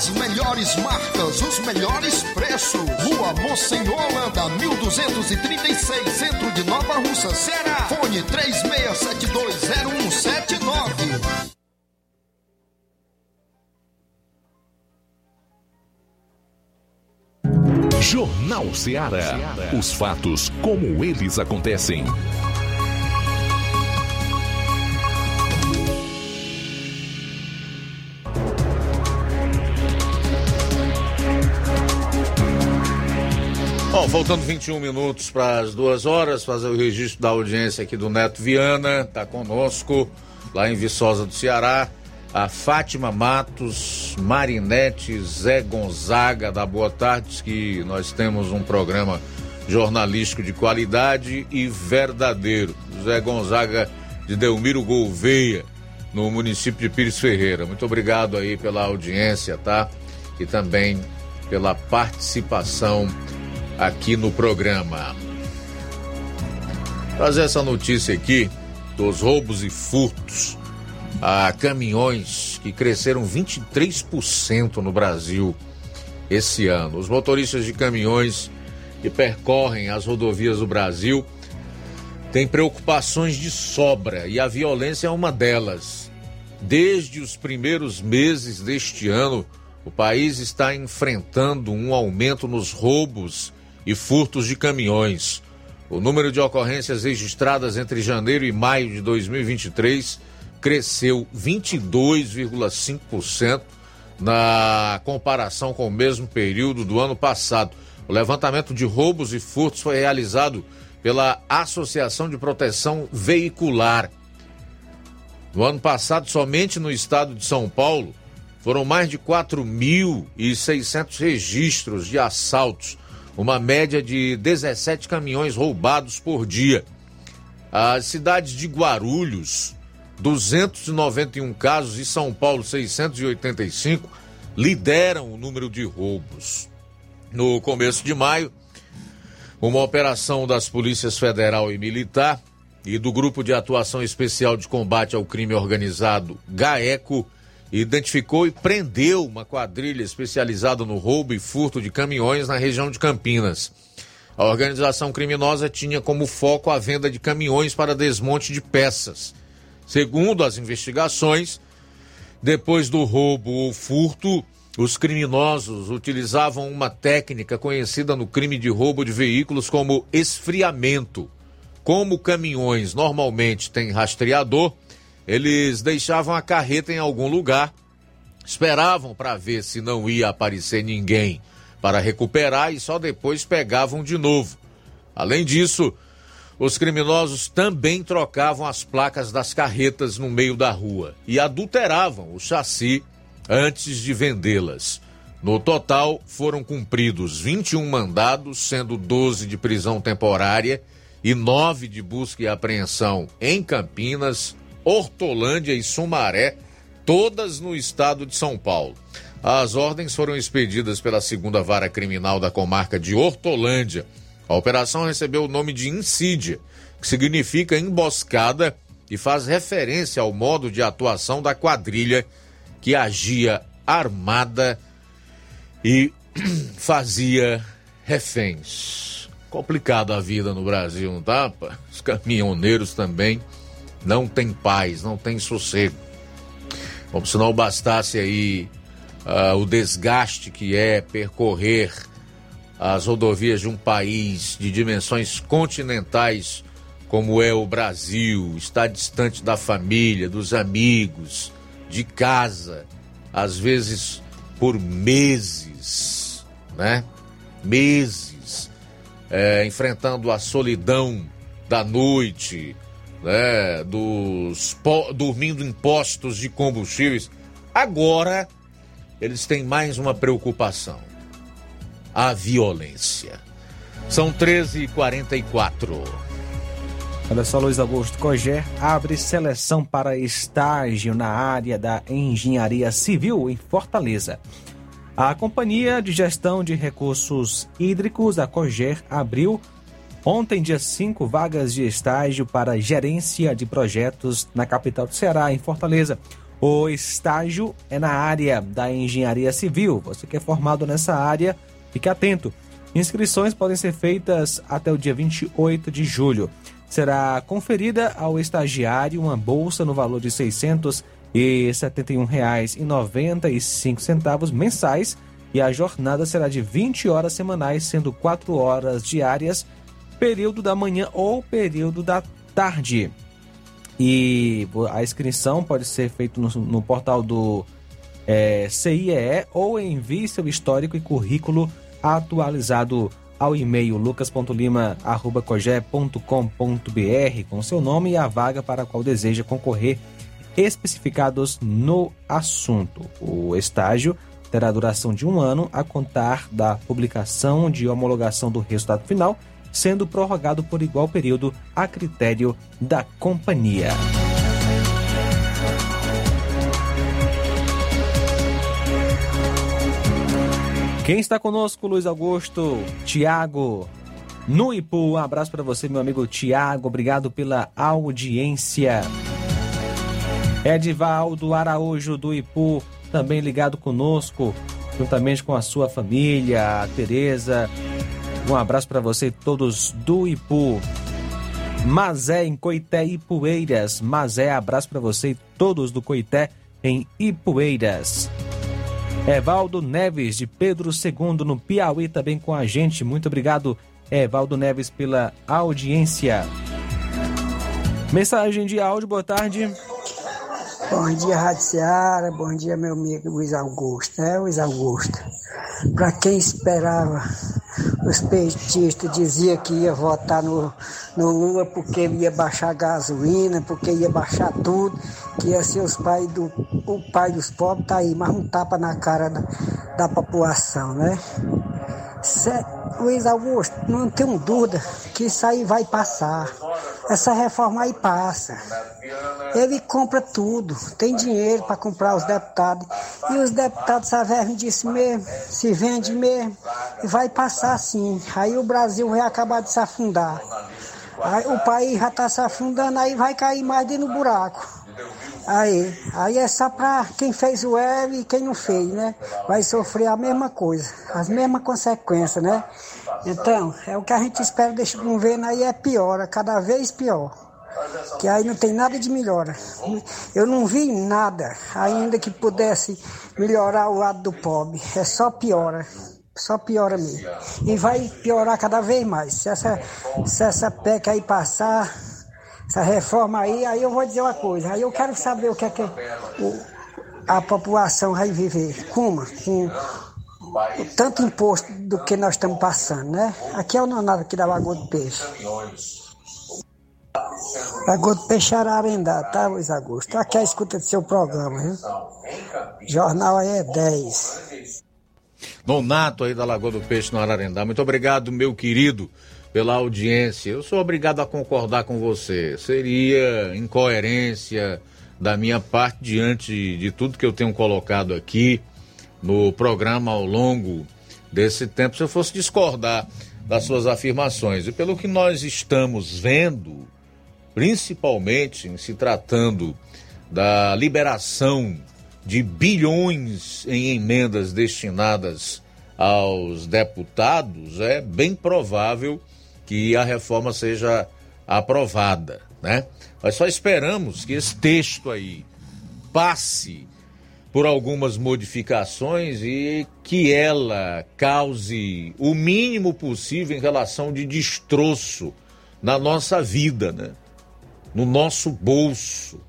As melhores marcas, os melhores preços. Rua Monsenhor Holanda, 1236, centro de Nova Russa, Ceará. Fone 36720179. Jornal Ceará. Os fatos como eles acontecem. Faltando 21 minutos para as duas horas, fazer o registro da audiência aqui do Neto Viana, tá conosco lá em Viçosa do Ceará. A Fátima Matos, Marinete, Zé Gonzaga da Boa Tarde, que nós temos um programa jornalístico de qualidade e verdadeiro. Zé Gonzaga de Delmiro Gouveia, no município de Pires Ferreira. Muito obrigado aí pela audiência, tá? E também pela participação aqui no programa. Trazer essa notícia aqui dos roubos e furtos a caminhões que cresceram 23% no Brasil esse ano. Os motoristas de caminhões que percorrem as rodovias do Brasil têm preocupações de sobra e a violência é uma delas. Desde os primeiros meses deste ano, o país está enfrentando um aumento nos roubos e furtos de caminhões. O número de ocorrências registradas entre janeiro e maio de 2023 cresceu 22,5% na comparação com o mesmo período do ano passado. O levantamento de roubos e furtos foi realizado pela Associação de Proteção Veicular. No ano passado, somente no estado de São Paulo, foram mais de 4.600 registros de assaltos, uma média de 17 caminhões roubados por dia. As cidades de Guarulhos, 291 casos e São Paulo, 685, lideram o número de roubos. No começo de maio, uma operação das polícias federal e militar e do Grupo de Atuação Especial de Combate ao Crime Organizado, GAECO, identificou e prendeu uma quadrilha especializada no roubo e furto de caminhões na região de Campinas. A organização criminosa tinha como foco a venda de caminhões para desmonte de peças. Segundo as investigações, depois do roubo ou furto, os criminosos utilizavam uma técnica conhecida no crime de roubo de veículos como esfriamento. Como caminhões normalmente têm rastreador, eles deixavam a carreta em algum lugar, esperavam para ver se não ia aparecer ninguém para recuperar e só depois pegavam de novo. Além disso, os criminosos também trocavam as placas das carretas no meio da rua e adulteravam o chassi antes de vendê-las. No total, foram cumpridos 21 mandados, sendo 12 de prisão temporária e 9 de busca e apreensão em Campinas, Hortolândia e Sumaré, todas no estado de São Paulo. As ordens foram expedidas pela segunda vara criminal da comarca de Hortolândia. A operação recebeu o nome de insídia, que significa emboscada e faz referência ao modo de atuação da quadrilha que agia armada e fazia reféns. Complicada a vida no Brasil, não tá? Os caminhoneiros também não têm paz, não têm sossego. Como se não bastasse aí uh, o desgaste que é percorrer as rodovias de um país de dimensões continentais como é o Brasil, está distante da família, dos amigos, de casa, às vezes por meses, né? Meses, é, enfrentando a solidão da noite, né? Dos dormindo em postos de combustíveis. Agora eles têm mais uma preocupação: a violência. São 13h44. Olha só, Luiz Augusto Coger abre seleção para estágio na área da engenharia civil em Fortaleza. A Companhia de Gestão de Recursos Hídricos, a Coger, abriu ontem, dia 5, vagas de estágio para gerência de projetos na capital do Ceará, em Fortaleza. O estágio é na área da engenharia civil. Você que é formado nessa área, fique atento. Inscrições podem ser feitas até o dia 28 de julho. Será conferida ao estagiário uma bolsa no valor de R$ 671,95 mensais e a jornada será de 20 horas semanais, sendo 4 horas diárias, período da manhã ou período da tarde. E a inscrição pode ser feita no, no portal do é, CIEE ou envie seu histórico e currículo atualizado ao e-mail lucas.lima.cogé.com.br com seu nome e a vaga para a qual deseja concorrer especificados no assunto. O estágio terá duração de um ano a contar da publicação de homologação do resultado final, sendo prorrogado por igual período a critério da companhia. Quem está conosco, Luiz Augusto, Tiago, no Ipu. Um abraço para você, meu amigo Tiago. Obrigado pela audiência. Edivaldo Araújo do Ipu, também ligado conosco, juntamente com a sua família, a Tereza. Um abraço para você todos do Ipu. Mazé em Coité Ipueiras. Mazé, abraço para você todos do Coité em Ipueiras. Evaldo Neves, de Pedro II, no Piauí, também com a gente. Muito obrigado, Evaldo Neves, pela audiência. Mensagem de áudio, boa tarde. Bom dia, Rádio Seara. Bom dia, meu amigo Luiz Augusto. É, Luiz Augusto. Para quem esperava, os petistas diziam que ia votar no, no Lula porque ia baixar a gasolina, porque ia baixar tudo, que ia ser os pais do, o pai dos pobres, tá aí, mas um tapa na cara da, da população, né? Luiz Augusto, não tenho dúvida que isso aí vai passar. Essa reforma aí passa. Ele compra tudo, tem dinheiro para comprar os deputados. E os deputados servem disso mesmo, se vende mesmo, e vai passar sim. Aí o Brasil vai acabar de se afundar. Aí, o país já está se afundando, aí vai cair mais dentro do buraco. Aí, aí é só para quem fez o L e quem não fez, né? Vai sofrer a mesma coisa, as mesmas consequências, né? Então, é o que a gente espera desse governo aí é pior, é cada vez pior. Que aí não tem nada de melhora. Eu não vi nada ainda que pudesse melhorar o lado do pobre. É só piora. Só piora mesmo. E vai piorar cada vez mais. Se essa, se essa PEC aí passar, essa reforma aí, aí eu vou dizer uma coisa. Aí eu quero saber o que é que a população vai viver. Como? Com o tanto imposto do que nós estamos passando, né? Aqui é o nonado aqui da Lagoa do Peixe. Lagoa do Peixe Ararendá, tá, Luiz Augusto? Aqui é a escuta do seu programa, viu? Jornal aí é 10. Nonato aí da Lagoa do Peixe no Ararendá. Muito obrigado, meu querido, pela audiência. Eu sou obrigado a concordar com você. Seria incoerência da minha parte diante de tudo que eu tenho colocado aqui no programa ao longo desse tempo se eu fosse discordar das suas afirmações. E pelo que nós estamos vendo, principalmente em se tratando da liberação de bilhões em emendas destinadas aos deputados, é bem provável que a reforma seja aprovada, né? Nós só esperamos que esse texto aí passe por algumas modificações e que ela cause o mínimo possível em relação de destroço na nossa vida, né? no nosso bolso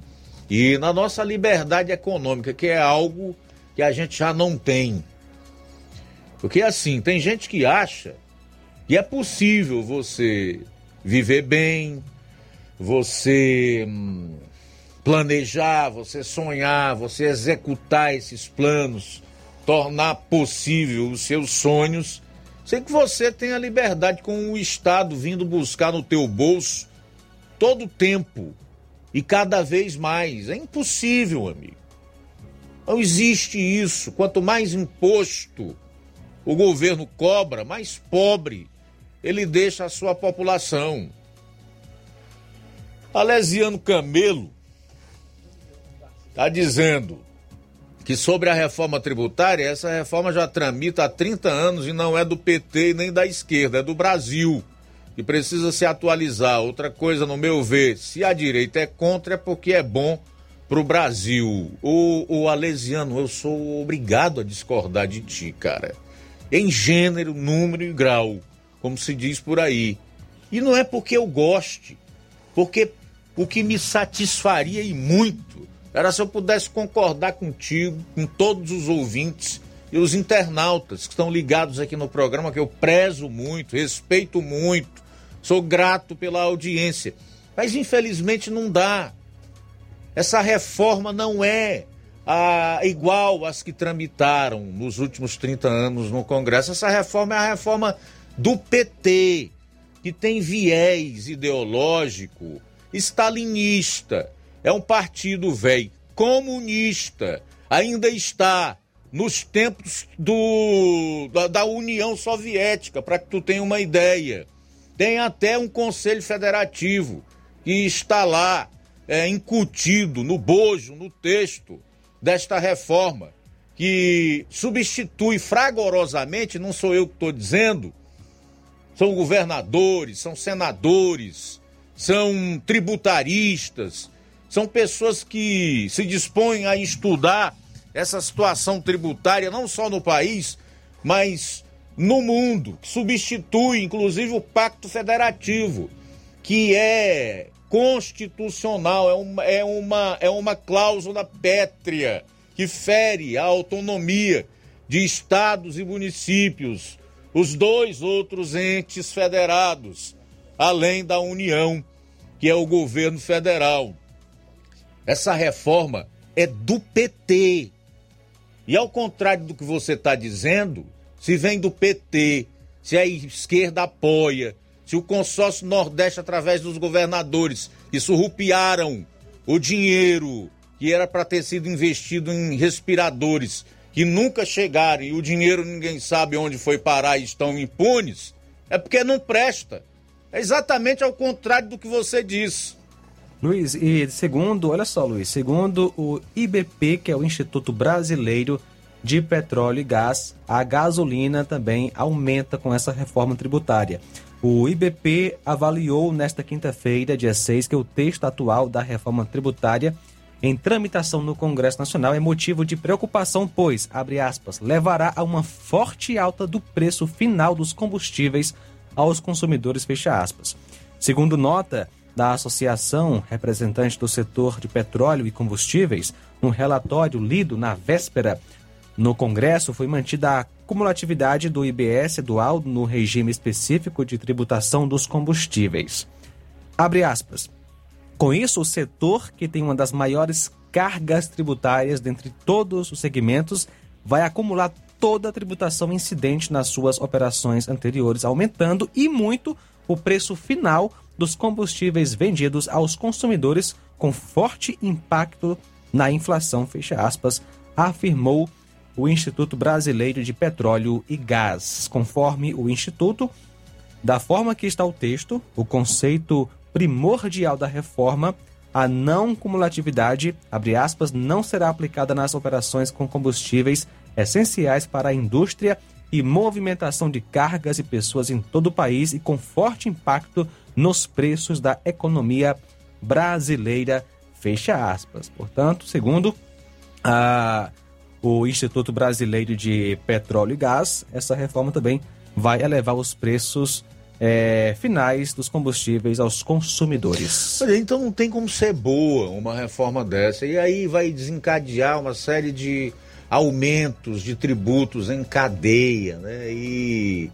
e na nossa liberdade econômica, que é algo que a gente já não tem. Porque assim, tem gente que acha que é possível você viver bem, você hum, planejar, você sonhar, você executar esses planos, tornar possível os seus sonhos, sem que você tenha liberdade com o Estado vindo buscar no teu bolso todo o tempo e cada vez mais. É impossível, amigo. Não existe isso. Quanto mais imposto o governo cobra, mais pobre ele deixa a sua população. Alesiano Camelo está dizendo que sobre a reforma tributária, essa reforma já tramita há 30 anos e não é do PT nem da esquerda, é do Brasil. E precisa se atualizar. Outra coisa, no meu ver, se a direita é contra, é porque é bom para o Brasil. O Alesiano, eu sou obrigado a discordar de ti, cara. Em gênero, número e grau, como se diz por aí. E não é porque eu goste, porque o que me satisfaria e muito era se eu pudesse concordar contigo, com todos os ouvintes e os internautas que estão ligados aqui no programa, que eu prezo muito, respeito muito, sou grato pela audiência. Mas infelizmente não dá. Essa reforma não é a, igual às que tramitaram nos últimos 30 anos no Congresso. Essa reforma é a reforma do PT, que tem viés ideológico stalinista é um partido velho comunista, ainda está nos tempos do, da, da União Soviética, para que tu tenha uma ideia. Tem até um conselho federativo que está lá é, incutido no bojo, no texto desta reforma, que substitui fragorosamente, não sou eu que estou dizendo, são governadores, são senadores, são tributaristas, são pessoas que se dispõem a estudar essa situação tributária não só no país, mas no mundo, que substitui inclusive o Pacto Federativo, que é constitucional, é uma, é uma, é uma cláusula pétrea que fere a autonomia de estados e municípios, os dois outros entes federados além da União, que é o governo federal. Essa reforma é do PT. E ao contrário do que você está dizendo, se vem do PT, se a esquerda apoia, se o consórcio Nordeste, através dos governadores, surrupiaram o dinheiro que era para ter sido investido em respiradores que nunca chegaram e o dinheiro ninguém sabe onde foi parar e estão impunes, é porque não presta. É exatamente ao contrário do que você disse. Luiz, e segundo, olha só, Luiz, segundo o IBP, que é o Instituto Brasileiro de Petróleo e Gás, a gasolina também aumenta com essa reforma tributária. O IBP avaliou nesta quinta-feira, dia 6, que o texto atual da reforma tributária em tramitação no Congresso Nacional é motivo de preocupação, pois, abre aspas, levará a uma forte alta do preço final dos combustíveis aos consumidores, fecha aspas. Segundo nota da Associação Representante do Setor de Petróleo e Combustíveis, um relatório lido na véspera no Congresso foi mantida a cumulatividade do IBS dual no regime específico de tributação dos combustíveis. Abre aspas. Com isso, o setor, que tem uma das maiores cargas tributárias dentre todos os segmentos, vai acumular toda a tributação incidente nas suas operações anteriores, aumentando e muito o preço final dos combustíveis vendidos aos consumidores, com forte impacto na inflação, fecha aspas, afirmou o Instituto Brasileiro de Petróleo e Gás. Conforme o Instituto, da forma que está o texto, o conceito primordial da reforma, a não cumulatividade, abre aspas, não será aplicada nas operações com combustíveis essenciais para a indústria e movimentação de cargas e pessoas em todo o país e com forte impacto nos preços da economia brasileira, fecha aspas. Portanto, segundo a o Instituto Brasileiro de Petróleo e Gás, essa reforma também vai elevar os preços é, finais dos combustíveis aos consumidores. Então não tem como ser boa uma reforma dessa. E aí vai desencadear uma série de aumentos de tributos em cadeia, né? E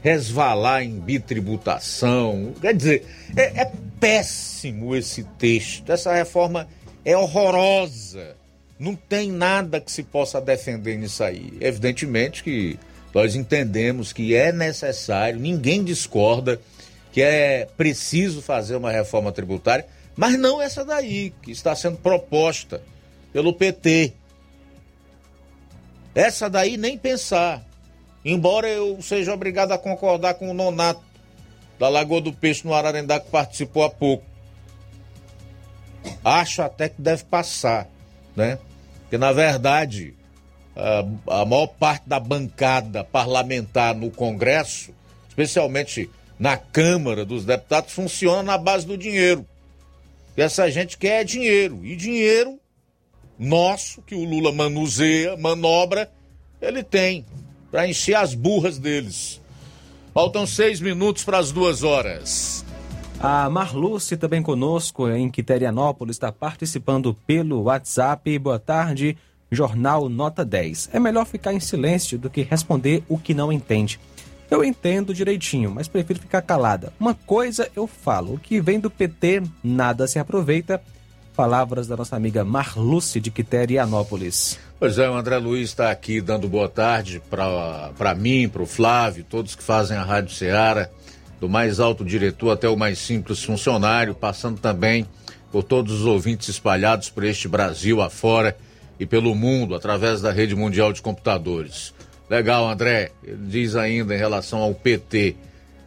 resvalar em bitributação. Quer dizer, é, é péssimo esse texto. Essa reforma é horrorosa não tem nada que se possa defender nisso aí. Evidentemente que nós entendemos que é necessário, ninguém discorda que é preciso fazer uma reforma tributária, mas não essa daí, que está sendo proposta pelo PT. Essa daí nem pensar. Embora eu seja obrigado a concordar com o Nonato da Lagoa do Peixe no Ararendá que participou há pouco. Acho até que deve passar, né? que na verdade a, a maior parte da bancada parlamentar no Congresso, especialmente na Câmara dos Deputados, funciona na base do dinheiro. E essa gente quer dinheiro. E dinheiro nosso, que o Lula manuseia, manobra, ele tem para encher as burras deles. Faltam seis minutos para as duas horas. A Marluce também conosco em Quiterianópolis está participando pelo WhatsApp. Boa tarde, Jornal Nota 10. É melhor ficar em silêncio do que responder o que não entende. Eu entendo direitinho, mas prefiro ficar calada. Uma coisa eu falo, o que vem do PT nada se aproveita. Palavras da nossa amiga Marluce de Quiterianópolis. Pois é, o André Luiz está aqui dando boa tarde para mim, para o Flávio, todos que fazem a Rádio Ceará do mais alto diretor até o mais simples funcionário, passando também por todos os ouvintes espalhados por este Brasil afora e pelo mundo através da rede mundial de computadores. Legal, André. Ele diz ainda em relação ao PT,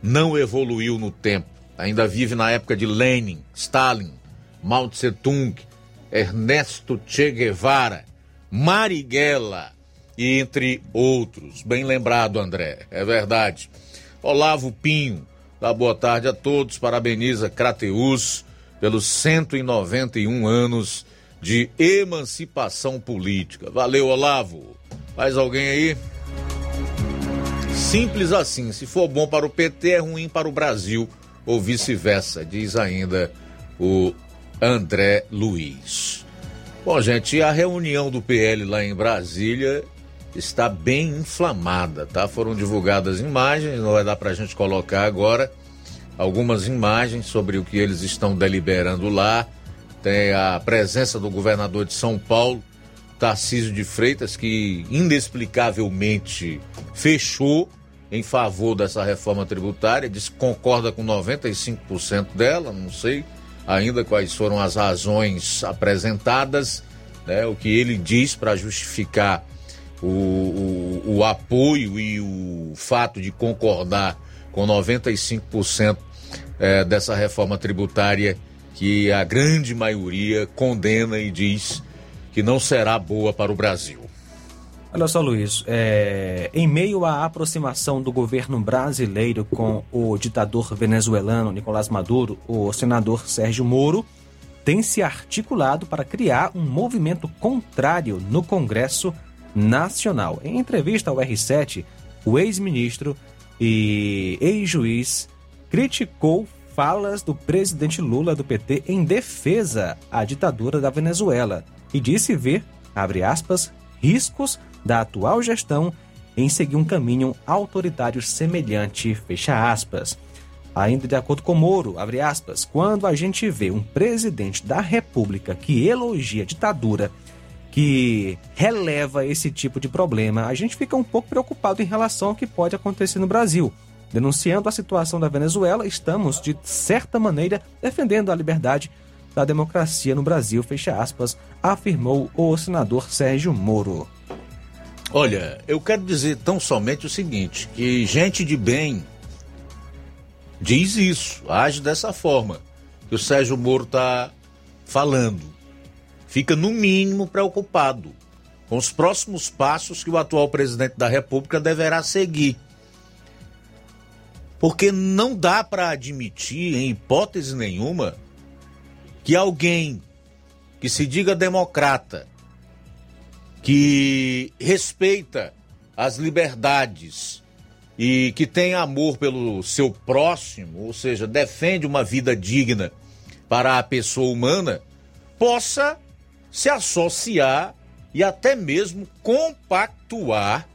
não evoluiu no tempo. Ainda vive na época de Lenin, Stalin, Mao Tse Tung, Ernesto Che Guevara, Marighella e entre outros. Bem lembrado, André. É verdade. Olavo Pinho, Dá boa tarde a todos, parabeniza Crateus pelos 191 anos de emancipação política. Valeu, Olavo. Mais alguém aí? Simples assim, se for bom para o PT, é ruim para o Brasil, ou vice-versa, diz ainda o André Luiz. Bom, gente, a reunião do PL lá em Brasília está bem inflamada, tá? Foram divulgadas imagens, não vai dar para a gente colocar agora, algumas imagens sobre o que eles estão deliberando lá. Tem a presença do governador de São Paulo, Tarcísio de Freitas, que inexplicavelmente fechou em favor dessa reforma tributária, diz que concorda com 95% dela, não sei ainda quais foram as razões apresentadas, né, o que ele diz para justificar o, o, o apoio e o fato de concordar com 95% é, dessa reforma tributária que a grande maioria condena e diz que não será boa para o Brasil. Olha só, Luiz, é, em meio à aproximação do governo brasileiro com o ditador venezuelano Nicolás Maduro, o senador Sérgio Moro tem se articulado para criar um movimento contrário no Congresso Nacional. Em entrevista ao R7, o ex-ministro e ex-juiz criticou falas do presidente Lula do PT em defesa à ditadura da Venezuela e disse ver, abre aspas, riscos da atual gestão em seguir um caminho autoritário semelhante, fecha aspas. Ainda de acordo com Moro, abre aspas, quando a gente vê um presidente da República que elogia a ditadura, que releva esse tipo de problema, a gente fica um pouco preocupado em relação ao que pode acontecer no Brasil. Denunciando a situação da Venezuela, estamos, de certa maneira, defendendo a liberdade da democracia no Brasil, fecha aspas, afirmou o senador Sérgio Moro. Olha, eu quero dizer tão somente o seguinte: que gente de bem diz isso, age dessa forma que o Sérgio Moro está falando. Fica, no mínimo, preocupado com os próximos passos que o atual presidente da República deverá seguir. Porque não dá para admitir, em hipótese nenhuma, que alguém que se diga democrata, que respeita as liberdades e que tem amor pelo seu próximo, ou seja, defende uma vida digna para a pessoa humana, possa se associar e até mesmo compactuar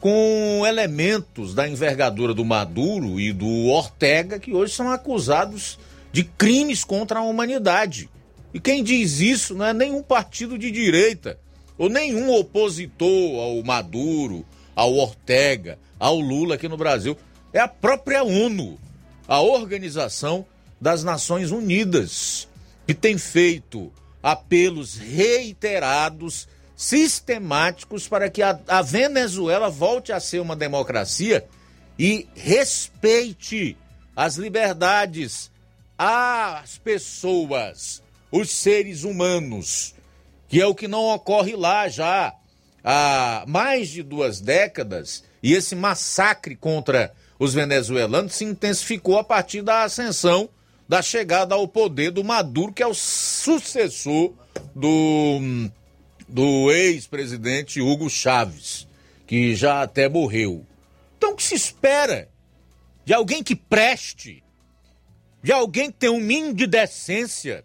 com elementos da envergadura do Maduro e do Ortega, que hoje são acusados de crimes contra a humanidade. E quem diz isso não é nenhum partido de direita, ou nenhum opositor ao Maduro, ao Ortega, ao Lula aqui no Brasil. É a própria ONU, a Organização das Nações Unidas, que tem feito apelos reiterados, sistemáticos, para que a, a Venezuela volte a ser uma democracia e respeite as liberdades, as pessoas, os seres humanos que é o que não ocorre lá já há mais de duas décadas, e esse massacre contra os venezuelanos se intensificou a partir da ascensão, da chegada ao poder do Maduro, que é o sucessor do, do ex-presidente Hugo Chávez, que já até morreu. Então, o que se espera de alguém que preste, de alguém que tem um mínimo de decência,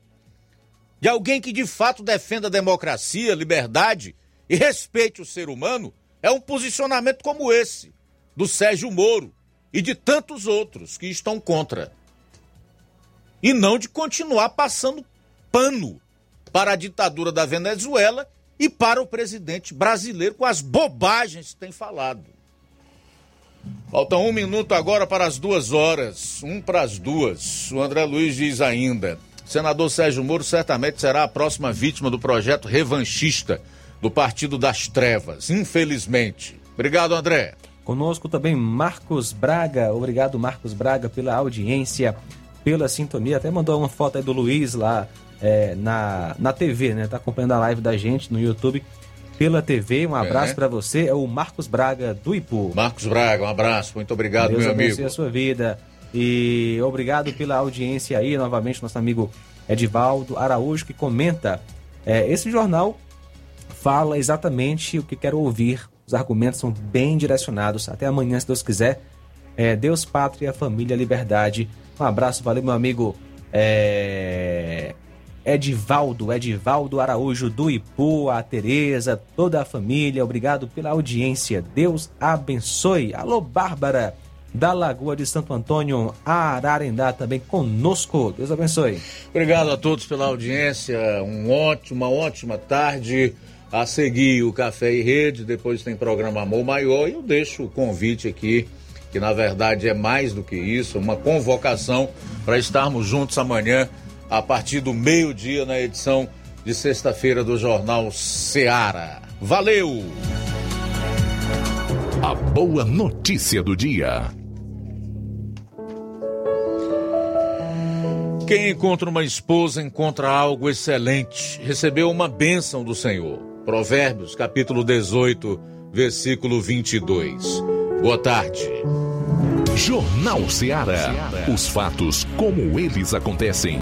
de alguém que de fato defenda a democracia, liberdade e respeite o ser humano, é um posicionamento como esse, do Sérgio Moro e de tantos outros que estão contra. E não de continuar passando pano para a ditadura da Venezuela e para o presidente brasileiro com as bobagens que tem falado. Falta um minuto agora para as duas horas, um para as duas. O André Luiz diz ainda. Senador Sérgio Moro certamente será a próxima vítima do projeto revanchista do Partido das Trevas, infelizmente. Obrigado, André. Conosco também Marcos Braga. Obrigado, Marcos Braga, pela audiência, pela sintonia. Até mandou uma foto aí do Luiz lá é, na, na TV, né? Tá acompanhando a live da gente no YouTube pela TV. Um abraço é. para você. É o Marcos Braga do Ipu. Marcos Braga, um abraço. Muito obrigado, Deus meu amigo. a sua vida. E obrigado pela audiência aí, novamente, nosso amigo Edivaldo Araújo, que comenta. É, esse jornal fala exatamente o que quero ouvir. Os argumentos são bem direcionados. Até amanhã, se Deus quiser. É, Deus, pátria, família, liberdade. Um abraço, valeu, meu amigo é... Edivaldo, Edivaldo Araújo do Ipu, a Tereza, toda a família. Obrigado pela audiência. Deus abençoe. Alô, Bárbara da Lagoa de Santo Antônio, Ararendá, também conosco. Deus abençoe. Obrigado a todos pela audiência. Um ótimo, uma ótima tarde. A seguir o Café e Rede, depois tem programa Amor Maior e eu deixo o convite aqui, que na verdade é mais do que isso, uma convocação para estarmos juntos amanhã, a partir do meio-dia, na edição de sexta-feira do Jornal Seara. Valeu! A boa notícia do dia. Quem encontra uma esposa encontra algo excelente, recebeu uma bênção do Senhor. Provérbios, capítulo 18, versículo 22. Boa tarde. Jornal Ceará. Os fatos como eles acontecem.